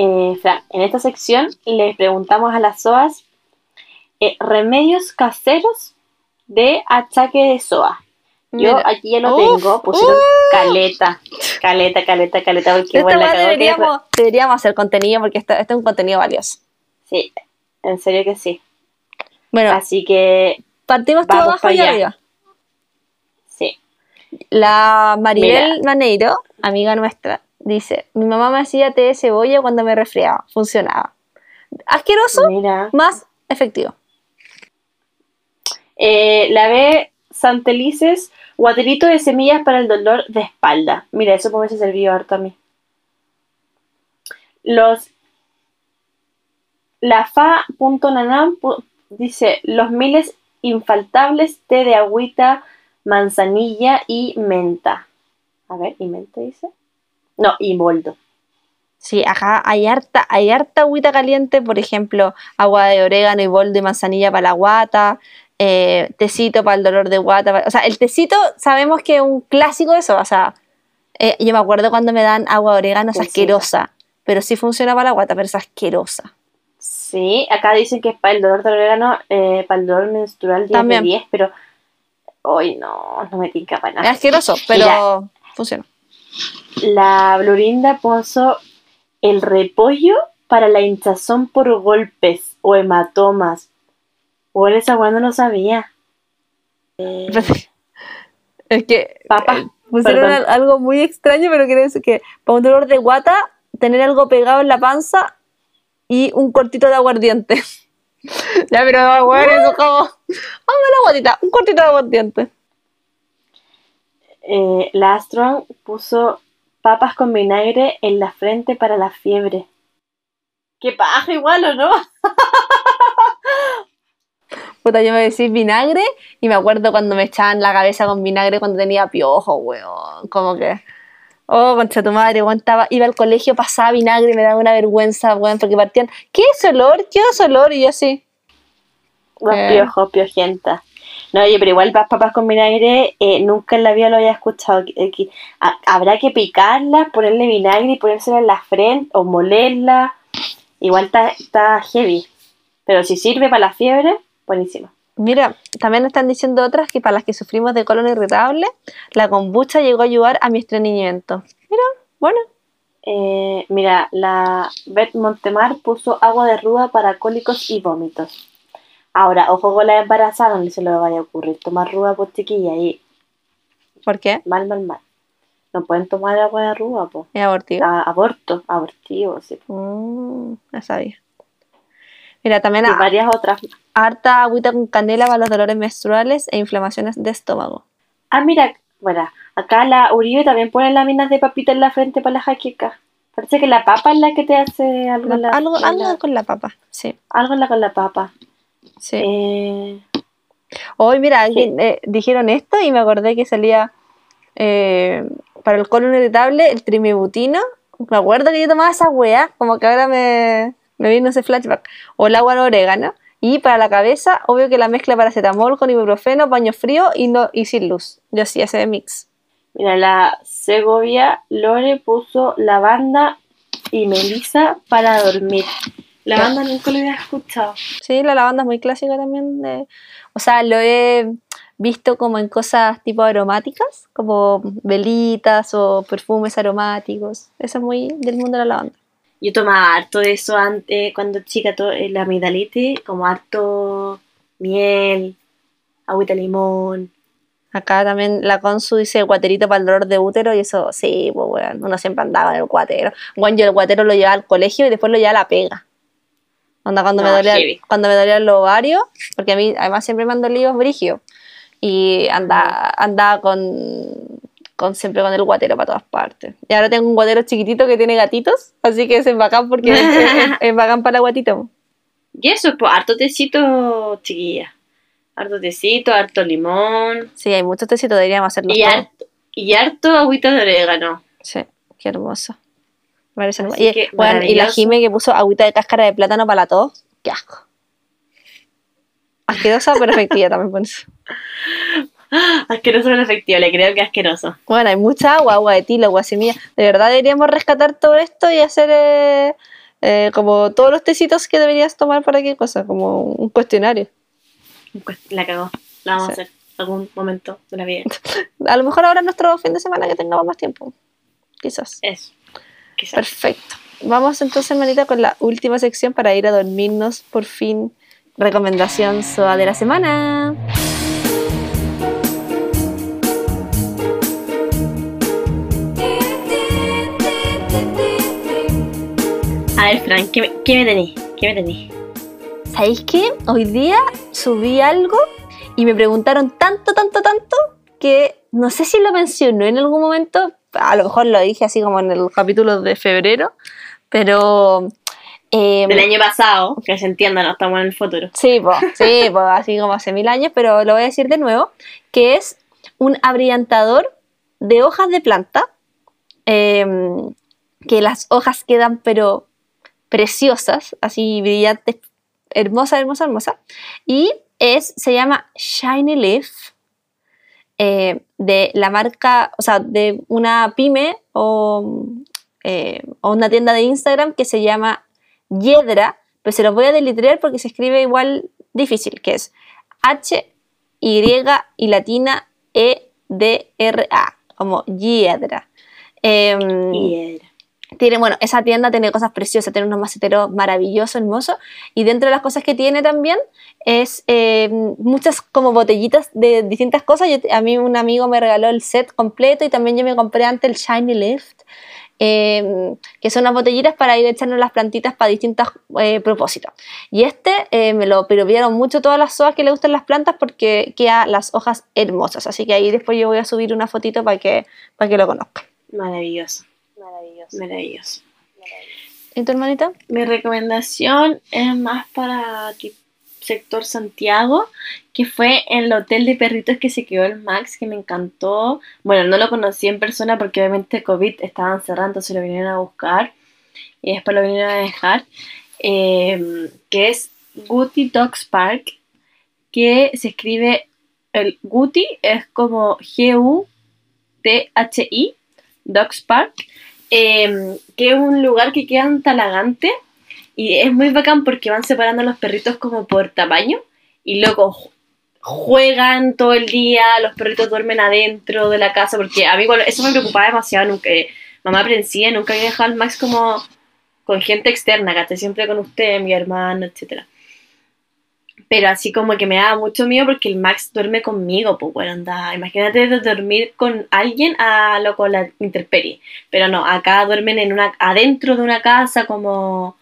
Eh, Fran, en esta sección le preguntamos a las SOAS eh, remedios caseros de achaque de SOA. Yo Mira. aquí ya lo Uf, tengo, pusieron uf. caleta, caleta, caleta, caleta, porque bueno, la que- deberíamos, deberíamos hacer contenido porque esto, esto es un contenido valioso. Sí, en serio que sí. Bueno, Así que, partimos todo abajo y arriba. sí. La Maribel Maneiro, amiga nuestra, dice: Mi mamá me hacía té de cebolla cuando me resfriaba. Funcionaba. Asqueroso, Mira. más efectivo. Eh, la B, Santelices, guaterito de semillas para el dolor de espalda. Mira, eso me hubiese servido harto a mí. Los. La fa.nanam dice: Los miles infaltables té de agüita, manzanilla y menta. A ver, ¿y menta dice? No, y boldo. Sí, ajá, hay harta, hay harta agüita caliente, por ejemplo, agua de orégano y bol de manzanilla para la guata, eh, tecito para el dolor de guata. O sea, el tecito sabemos que es un clásico de eso. O sea, eh, yo me acuerdo cuando me dan agua de orégano, es asquerosa, pero sí funciona para la guata, pero es asquerosa. Sí, acá dicen que es para el dolor de orégano, eh, para el dolor menstrual 10 También. de 10, pero hoy no, no me tinca para Es nada. asqueroso, pero funciona. La Blorinda puso el repollo para la hinchazón por golpes o hematomas. O esa cuando no lo sabía. Eh, Es que Papa, eh, pusieron perdón. algo muy extraño, pero quiere decir que para un dolor de guata, tener algo pegado en la panza y un cortito de aguardiente. ya, pero bueno, eso como. Vamos a la guatita, un cortito de aguardiente. Eh, la Astron puso papas con vinagre en la frente para la fiebre. ¿Qué paja igual o no? Puta, yo me decís vinagre y me acuerdo cuando me echaban la cabeza con vinagre cuando tenía piojo, weón. Como que. Oh, concha tu madre, weón, estaba- iba al colegio, pasaba vinagre y me daba una vergüenza, weón, porque partían. ¿Qué es olor? ¿Qué es olor? Y yo así. Los Eh. piojos, piojenta. No, oye, pero igual las papas con vinagre eh, nunca en la vida lo había escuchado. Eh, que- ha- habrá que picarlas, ponerle vinagre y ponérsela en la frente o molerla. Igual está, está heavy. Pero si sirve para la fiebre, buenísimo. Mira, también están diciendo otras que para las que sufrimos de colon irritable, la kombucha llegó a ayudar a mi estreñimiento. Mira, bueno, Eh, mira, la Beth Montemar puso agua de ruda para cólicos y vómitos. Ahora, ojo con la embarazada, no se le vaya a ocurrir tomar ruda por chiquilla y ¿por qué? mal, mal, mal. No pueden tomar agua de ruda, pues. Es abortivo. aborto, abortivo, sí. Mm, no sabía. Mira, también Y ha- varias otras. harta agüita con canela para los dolores menstruales e inflamaciones de estómago. Ah, mira, bueno, acá la Uribe también pone láminas de papita en la frente para la jaqueca. Parece que la papa es la que te hace algo, en la, algo en algo la- con la papa, sí. algo en la- con la papa. Sí. Eh, Hoy, mira, alguien, eh, dijeron esto y me acordé que salía eh, para el colon irritable el trimibutino. Me acuerdo que yo tomaba esa weá, como que ahora me, me vino ese flashback. O el agua de orégano. Y para la cabeza, obvio que la mezcla paracetamol con ibuprofeno, baño frío y, no, y sin luz. Yo hacía ese mix. mira, la Segovia Lore puso lavanda y melisa para dormir. Lavanda nunca lo había escuchado. Sí, la lavanda es muy clásica también. De, o sea, lo he visto como en cosas tipo aromáticas, como velitas o perfumes aromáticos. Eso es muy del mundo de la lavanda. Yo tomaba harto de eso antes, cuando chica, to- eh, la amigdalitis, como harto miel, agüita de limón. Acá también la Consu dice guaterito para el dolor de útero y eso, sí, pues weón, uno siempre andaba en el guatero. Bueno, yo el guatero lo llevaba al colegio y después lo llevaba a la pega. Onda, cuando, me dolía, heavy. cuando me dolían los ovarios, porque a mí además siempre me han dolido brigio. Y andaba, andaba con, con siempre con el guatero para todas partes. Y ahora tengo un guatero chiquitito que tiene gatitos, así que es bacán porque es, es- es bacán para guatito. Y eso, pues harto tecito, chiquilla. Harto tecito, harto limón. Sí, hay muchos tecitos, deberíamos hacerlos Y harto, y harto agüita de orégano. Sí, qué hermoso. Me parece Así hermoso. Y, que, bueno, y la. Jime que puso agüita de cáscara de plátano para la tos. Qué asco. Asquerosa, pero efectiva también por eso. Asqueroso en efectivo, le creo que asqueroso. Bueno, hay mucha agua, agua de tilo, agua de semilla. De verdad deberíamos rescatar todo esto y hacer eh, eh, como todos los tecitos que deberías tomar para qué cosa, como un cuestionario. La cagó. La vamos Sí. a hacer. algún momento de la vida. A lo mejor ahora es nuestro fin de semana que tengamos más tiempo. Quizás. Eso. Quizás. Perfecto. Vamos entonces, hermanita, con la última sección para ir a dormirnos por fin. Recomendación SOA de la semana. A ver, Fran, ¿qué me, qué me tenés? ¿Qué me tenés? ¿Sabéis qué? Hoy día subí algo y me preguntaron tanto, tanto, tanto que no sé si lo mencionó en algún momento, a lo mejor lo dije así como en el capítulo de febrero, pero... eh, Del año pasado, que se entienda, no estamos en el futuro. Sí, pues, sí, po, así como hace mil años, pero lo voy a decir de nuevo, que es un abrillantador de hojas de planta, em, que las hojas quedan pero preciosas, así brillantes, hermosa, hermosa, hermosa, y es, se llama Shiny Leaf, eh, de la marca, o sea, de una pyme o, eh, una tienda de Instagram que se llama Yedra, pero se los voy a deletrear porque se escribe igual difícil, que es H, Y y latina E, D, R, A, como Yedra. Em, Y era. Tiene, bueno, esa tienda tiene cosas preciosas, tiene unos maceteros maravillosos, hermosos, y dentro de las cosas que tiene también es eh, muchas como botellitas de distintas cosas. Yo- a mí un amigo me regaló el set completo y también yo me compré antes el Shiny Lift, eh, que son unas botellitas para ir echando las plantitas para distintos eh, propósitos. Y este eh, me lo vieron mucho todas las hojas que le gustan las plantas porque queda las hojas hermosas. Así que ahí después yo voy a subir una fotito para que, para que lo conozcan. Maravilloso. Maravilloso. Maravilloso. ¿Y tu hermanita? Mi recomendación es más para ti- sector Santiago, que fue en el hotel de perritos que se quedó el Max, que me encantó. Bueno, no lo conocí en persona porque obviamente COVID estaban cerrando, se lo vinieron a buscar y después lo vinieron a dejar. eh, que es Guti Dogs Park, que se escribe el Guti, es como G-U-T-H-I, Dogs Park, eh, que es un lugar que queda en Talagante. Y es muy bacán porque van separando a los perritos como por tamaño y luego ju- juegan todo el día, los perritos duermen adentro de la casa, porque a mí igual eso me preocupaba demasiado, nunca, eh, mamá aprensiva, nunca había dejado al Max como con gente externa, ¿cachai? Siempre con usted, mi hermano, etcétera. Pero así como que me daba mucho miedo porque el Max duerme conmigo, pues bueno, anda, imagínate de dormir con alguien a lo con la intemperie. Pero no, acá duermen en una, adentro de una casa como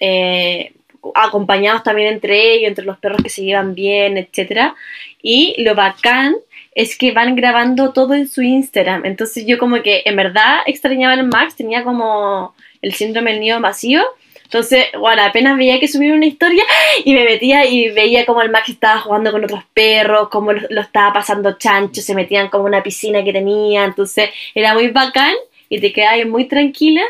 eh, acompañados también entre ellos, entre los perros que se llevan bien, etcétera. Y lo bacán es que van grabando todo en su Instagram. Entonces yo como que en verdad extrañaba al Max, tenía como el síndrome del nido vacío. Entonces, bueno, apenas veía que subieron una historia y me metía y veía como el Max estaba jugando con otros perros, como lo, lo estaba pasando chancho, se metían como una piscina que tenía. Entonces era muy bacán y te quedabas muy tranquila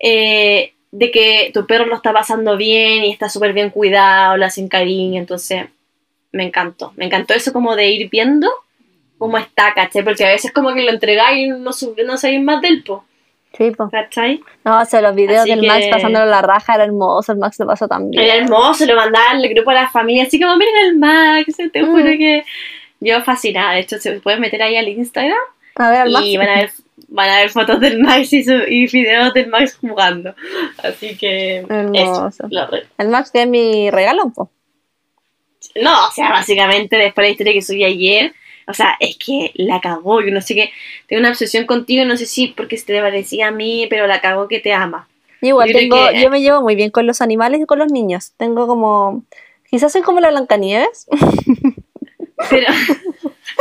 eh, de que tu perro lo está pasando bien y está súper bien cuidado, le hacen cariño. Entonces, me encantó. Me encantó eso como de ir viendo cómo está, ¿cachai? Porque a veces como que lo entregáis y no, no sabéis más del po, Sí. ¿cachai? No, o sea, los videos Así del que- Max pasándolo la raja era hermoso, el Max lo pasó también. Era hermoso, lo mandaba al grupo de la familia, así como, miren el Max, te juro Mm. que yo fascinada. De hecho, se pueden meter ahí al Instagram A ver, al Max. y van a ver, van a ver fotos del Max y, su- y videos del Max jugando. Así que, Hermoso. eso, lo re- El Max que es mi regalo, po. No, o sea, básicamente después de la historia que subí ayer, o sea, es que la cagó, yo no sé qué, tengo una obsesión contigo, no sé si porque se te parecía a mí, pero la cagó que te ama. Igual Yo tengo, que- yo me llevo muy bien con los animales y con los niños. Tengo como, quizás soy como la Blancanieves. Pero,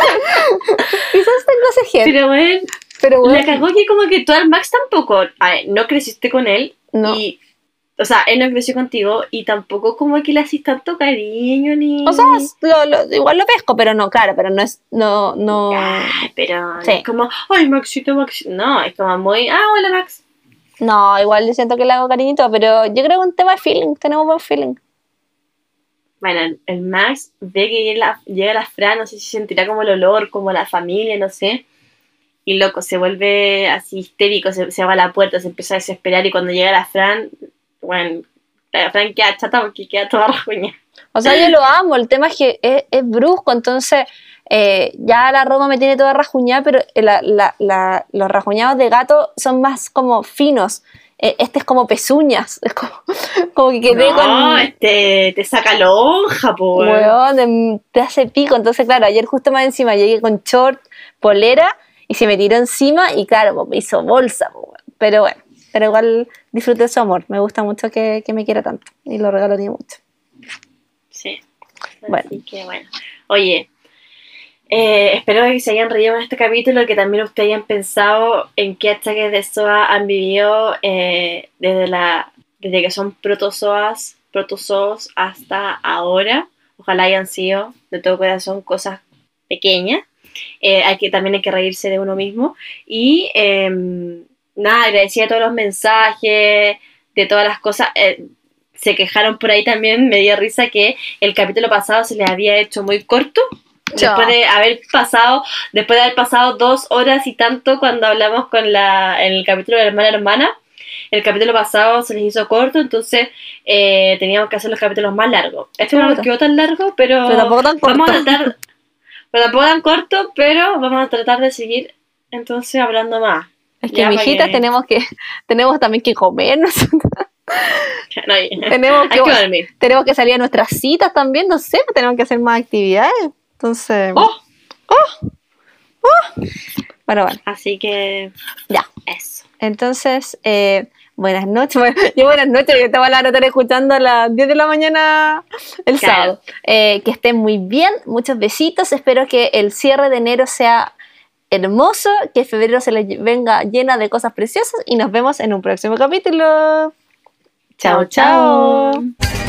quizás tengo ese gen. pero bueno, Pero bueno, la cagó que como que tú al Max tampoco, a ver, no creciste con él, no. y, o sea, él no creció contigo, y tampoco como que le haces tanto cariño, ni... O sea, es- lo- lo- igual lo pesco, pero no, claro, pero no es, no, no. Ay, pero Sí. es como, ay, Maxito, Maxito, no, es como muy, ah, hola Max. No, igual yo siento que le hago cariñito, pero yo creo que un tema de feeling, tenemos buen feeling. Bueno, el Max ve que llega la, llega la Fran, no sé si sentirá como el olor, como la familia, no sé. Y loco, se vuelve así histérico, se, se va a la puerta, se empieza a desesperar y cuando llega la Fran, bueno, Fran queda chata porque queda toda rajuña. O sea, yo lo amo, el tema es que es, es brusco, entonces Eh, ya la Roma me tiene toda rajuñada, pero la- la- la- los rajuñados de gato son más como finos. Eh, este es como pezuñas. Es como, como que quedé no, con. este te saca lonja, po. weón. Em, te hace pico. Entonces, claro, ayer justo más encima llegué con short, polera y se me tiró encima y claro, me hizo bolsa. Pero bueno, pero igual disfruté su amor. Me gusta mucho que, que me quiera tanto y lo regalaría mucho. Sí. Bueno. Así que bueno. Oye, eh, espero que se hayan reído en este capítulo, que también ustedes hayan pensado en qué ataques de SOA han vivido eh, desde, la, desde que son protozoas, protozoos hasta ahora. Ojalá hayan sido de todo corazón cosas pequeñas. Eh, hay que, también hay que reírse de uno mismo. Y nada, agradecía todos los mensajes, de todas las cosas. eh, se quejaron por ahí también, me dio risa que el capítulo pasado se les había hecho muy corto. Después de haber pasado, después de haber pasado dos horas y tanto cuando hablamos con la, en el capítulo de hermana hermana, el capítulo pasado se les hizo corto, entonces eh, teníamos que hacer los capítulos más largos. Este no nos quedó tan largo, pero, Pero tampoco tan corto. vamos a tratar, pero tampoco tan corto, pero vamos a tratar de seguir entonces hablando más. Es que, Ya, mijitas, porque- tenemos que, tenemos también que comer, No, hay- tenemos, que que, tenemos que salir a nuestras citas también, no sé, pues tenemos que hacer más actividades. Entonces, Oh, bueno, bueno, así que ya. eso. Entonces, eh, buenas noches. Bueno, yo buenas noches, yo estaba a la estar escuchando a las 10 de la mañana el Claro. sábado. Eh, que estén muy bien, muchos besitos. Espero que el cierre de enero sea hermoso, que febrero se les venga llena de cosas preciosas y nos vemos en un próximo capítulo. Chao, chao. chao.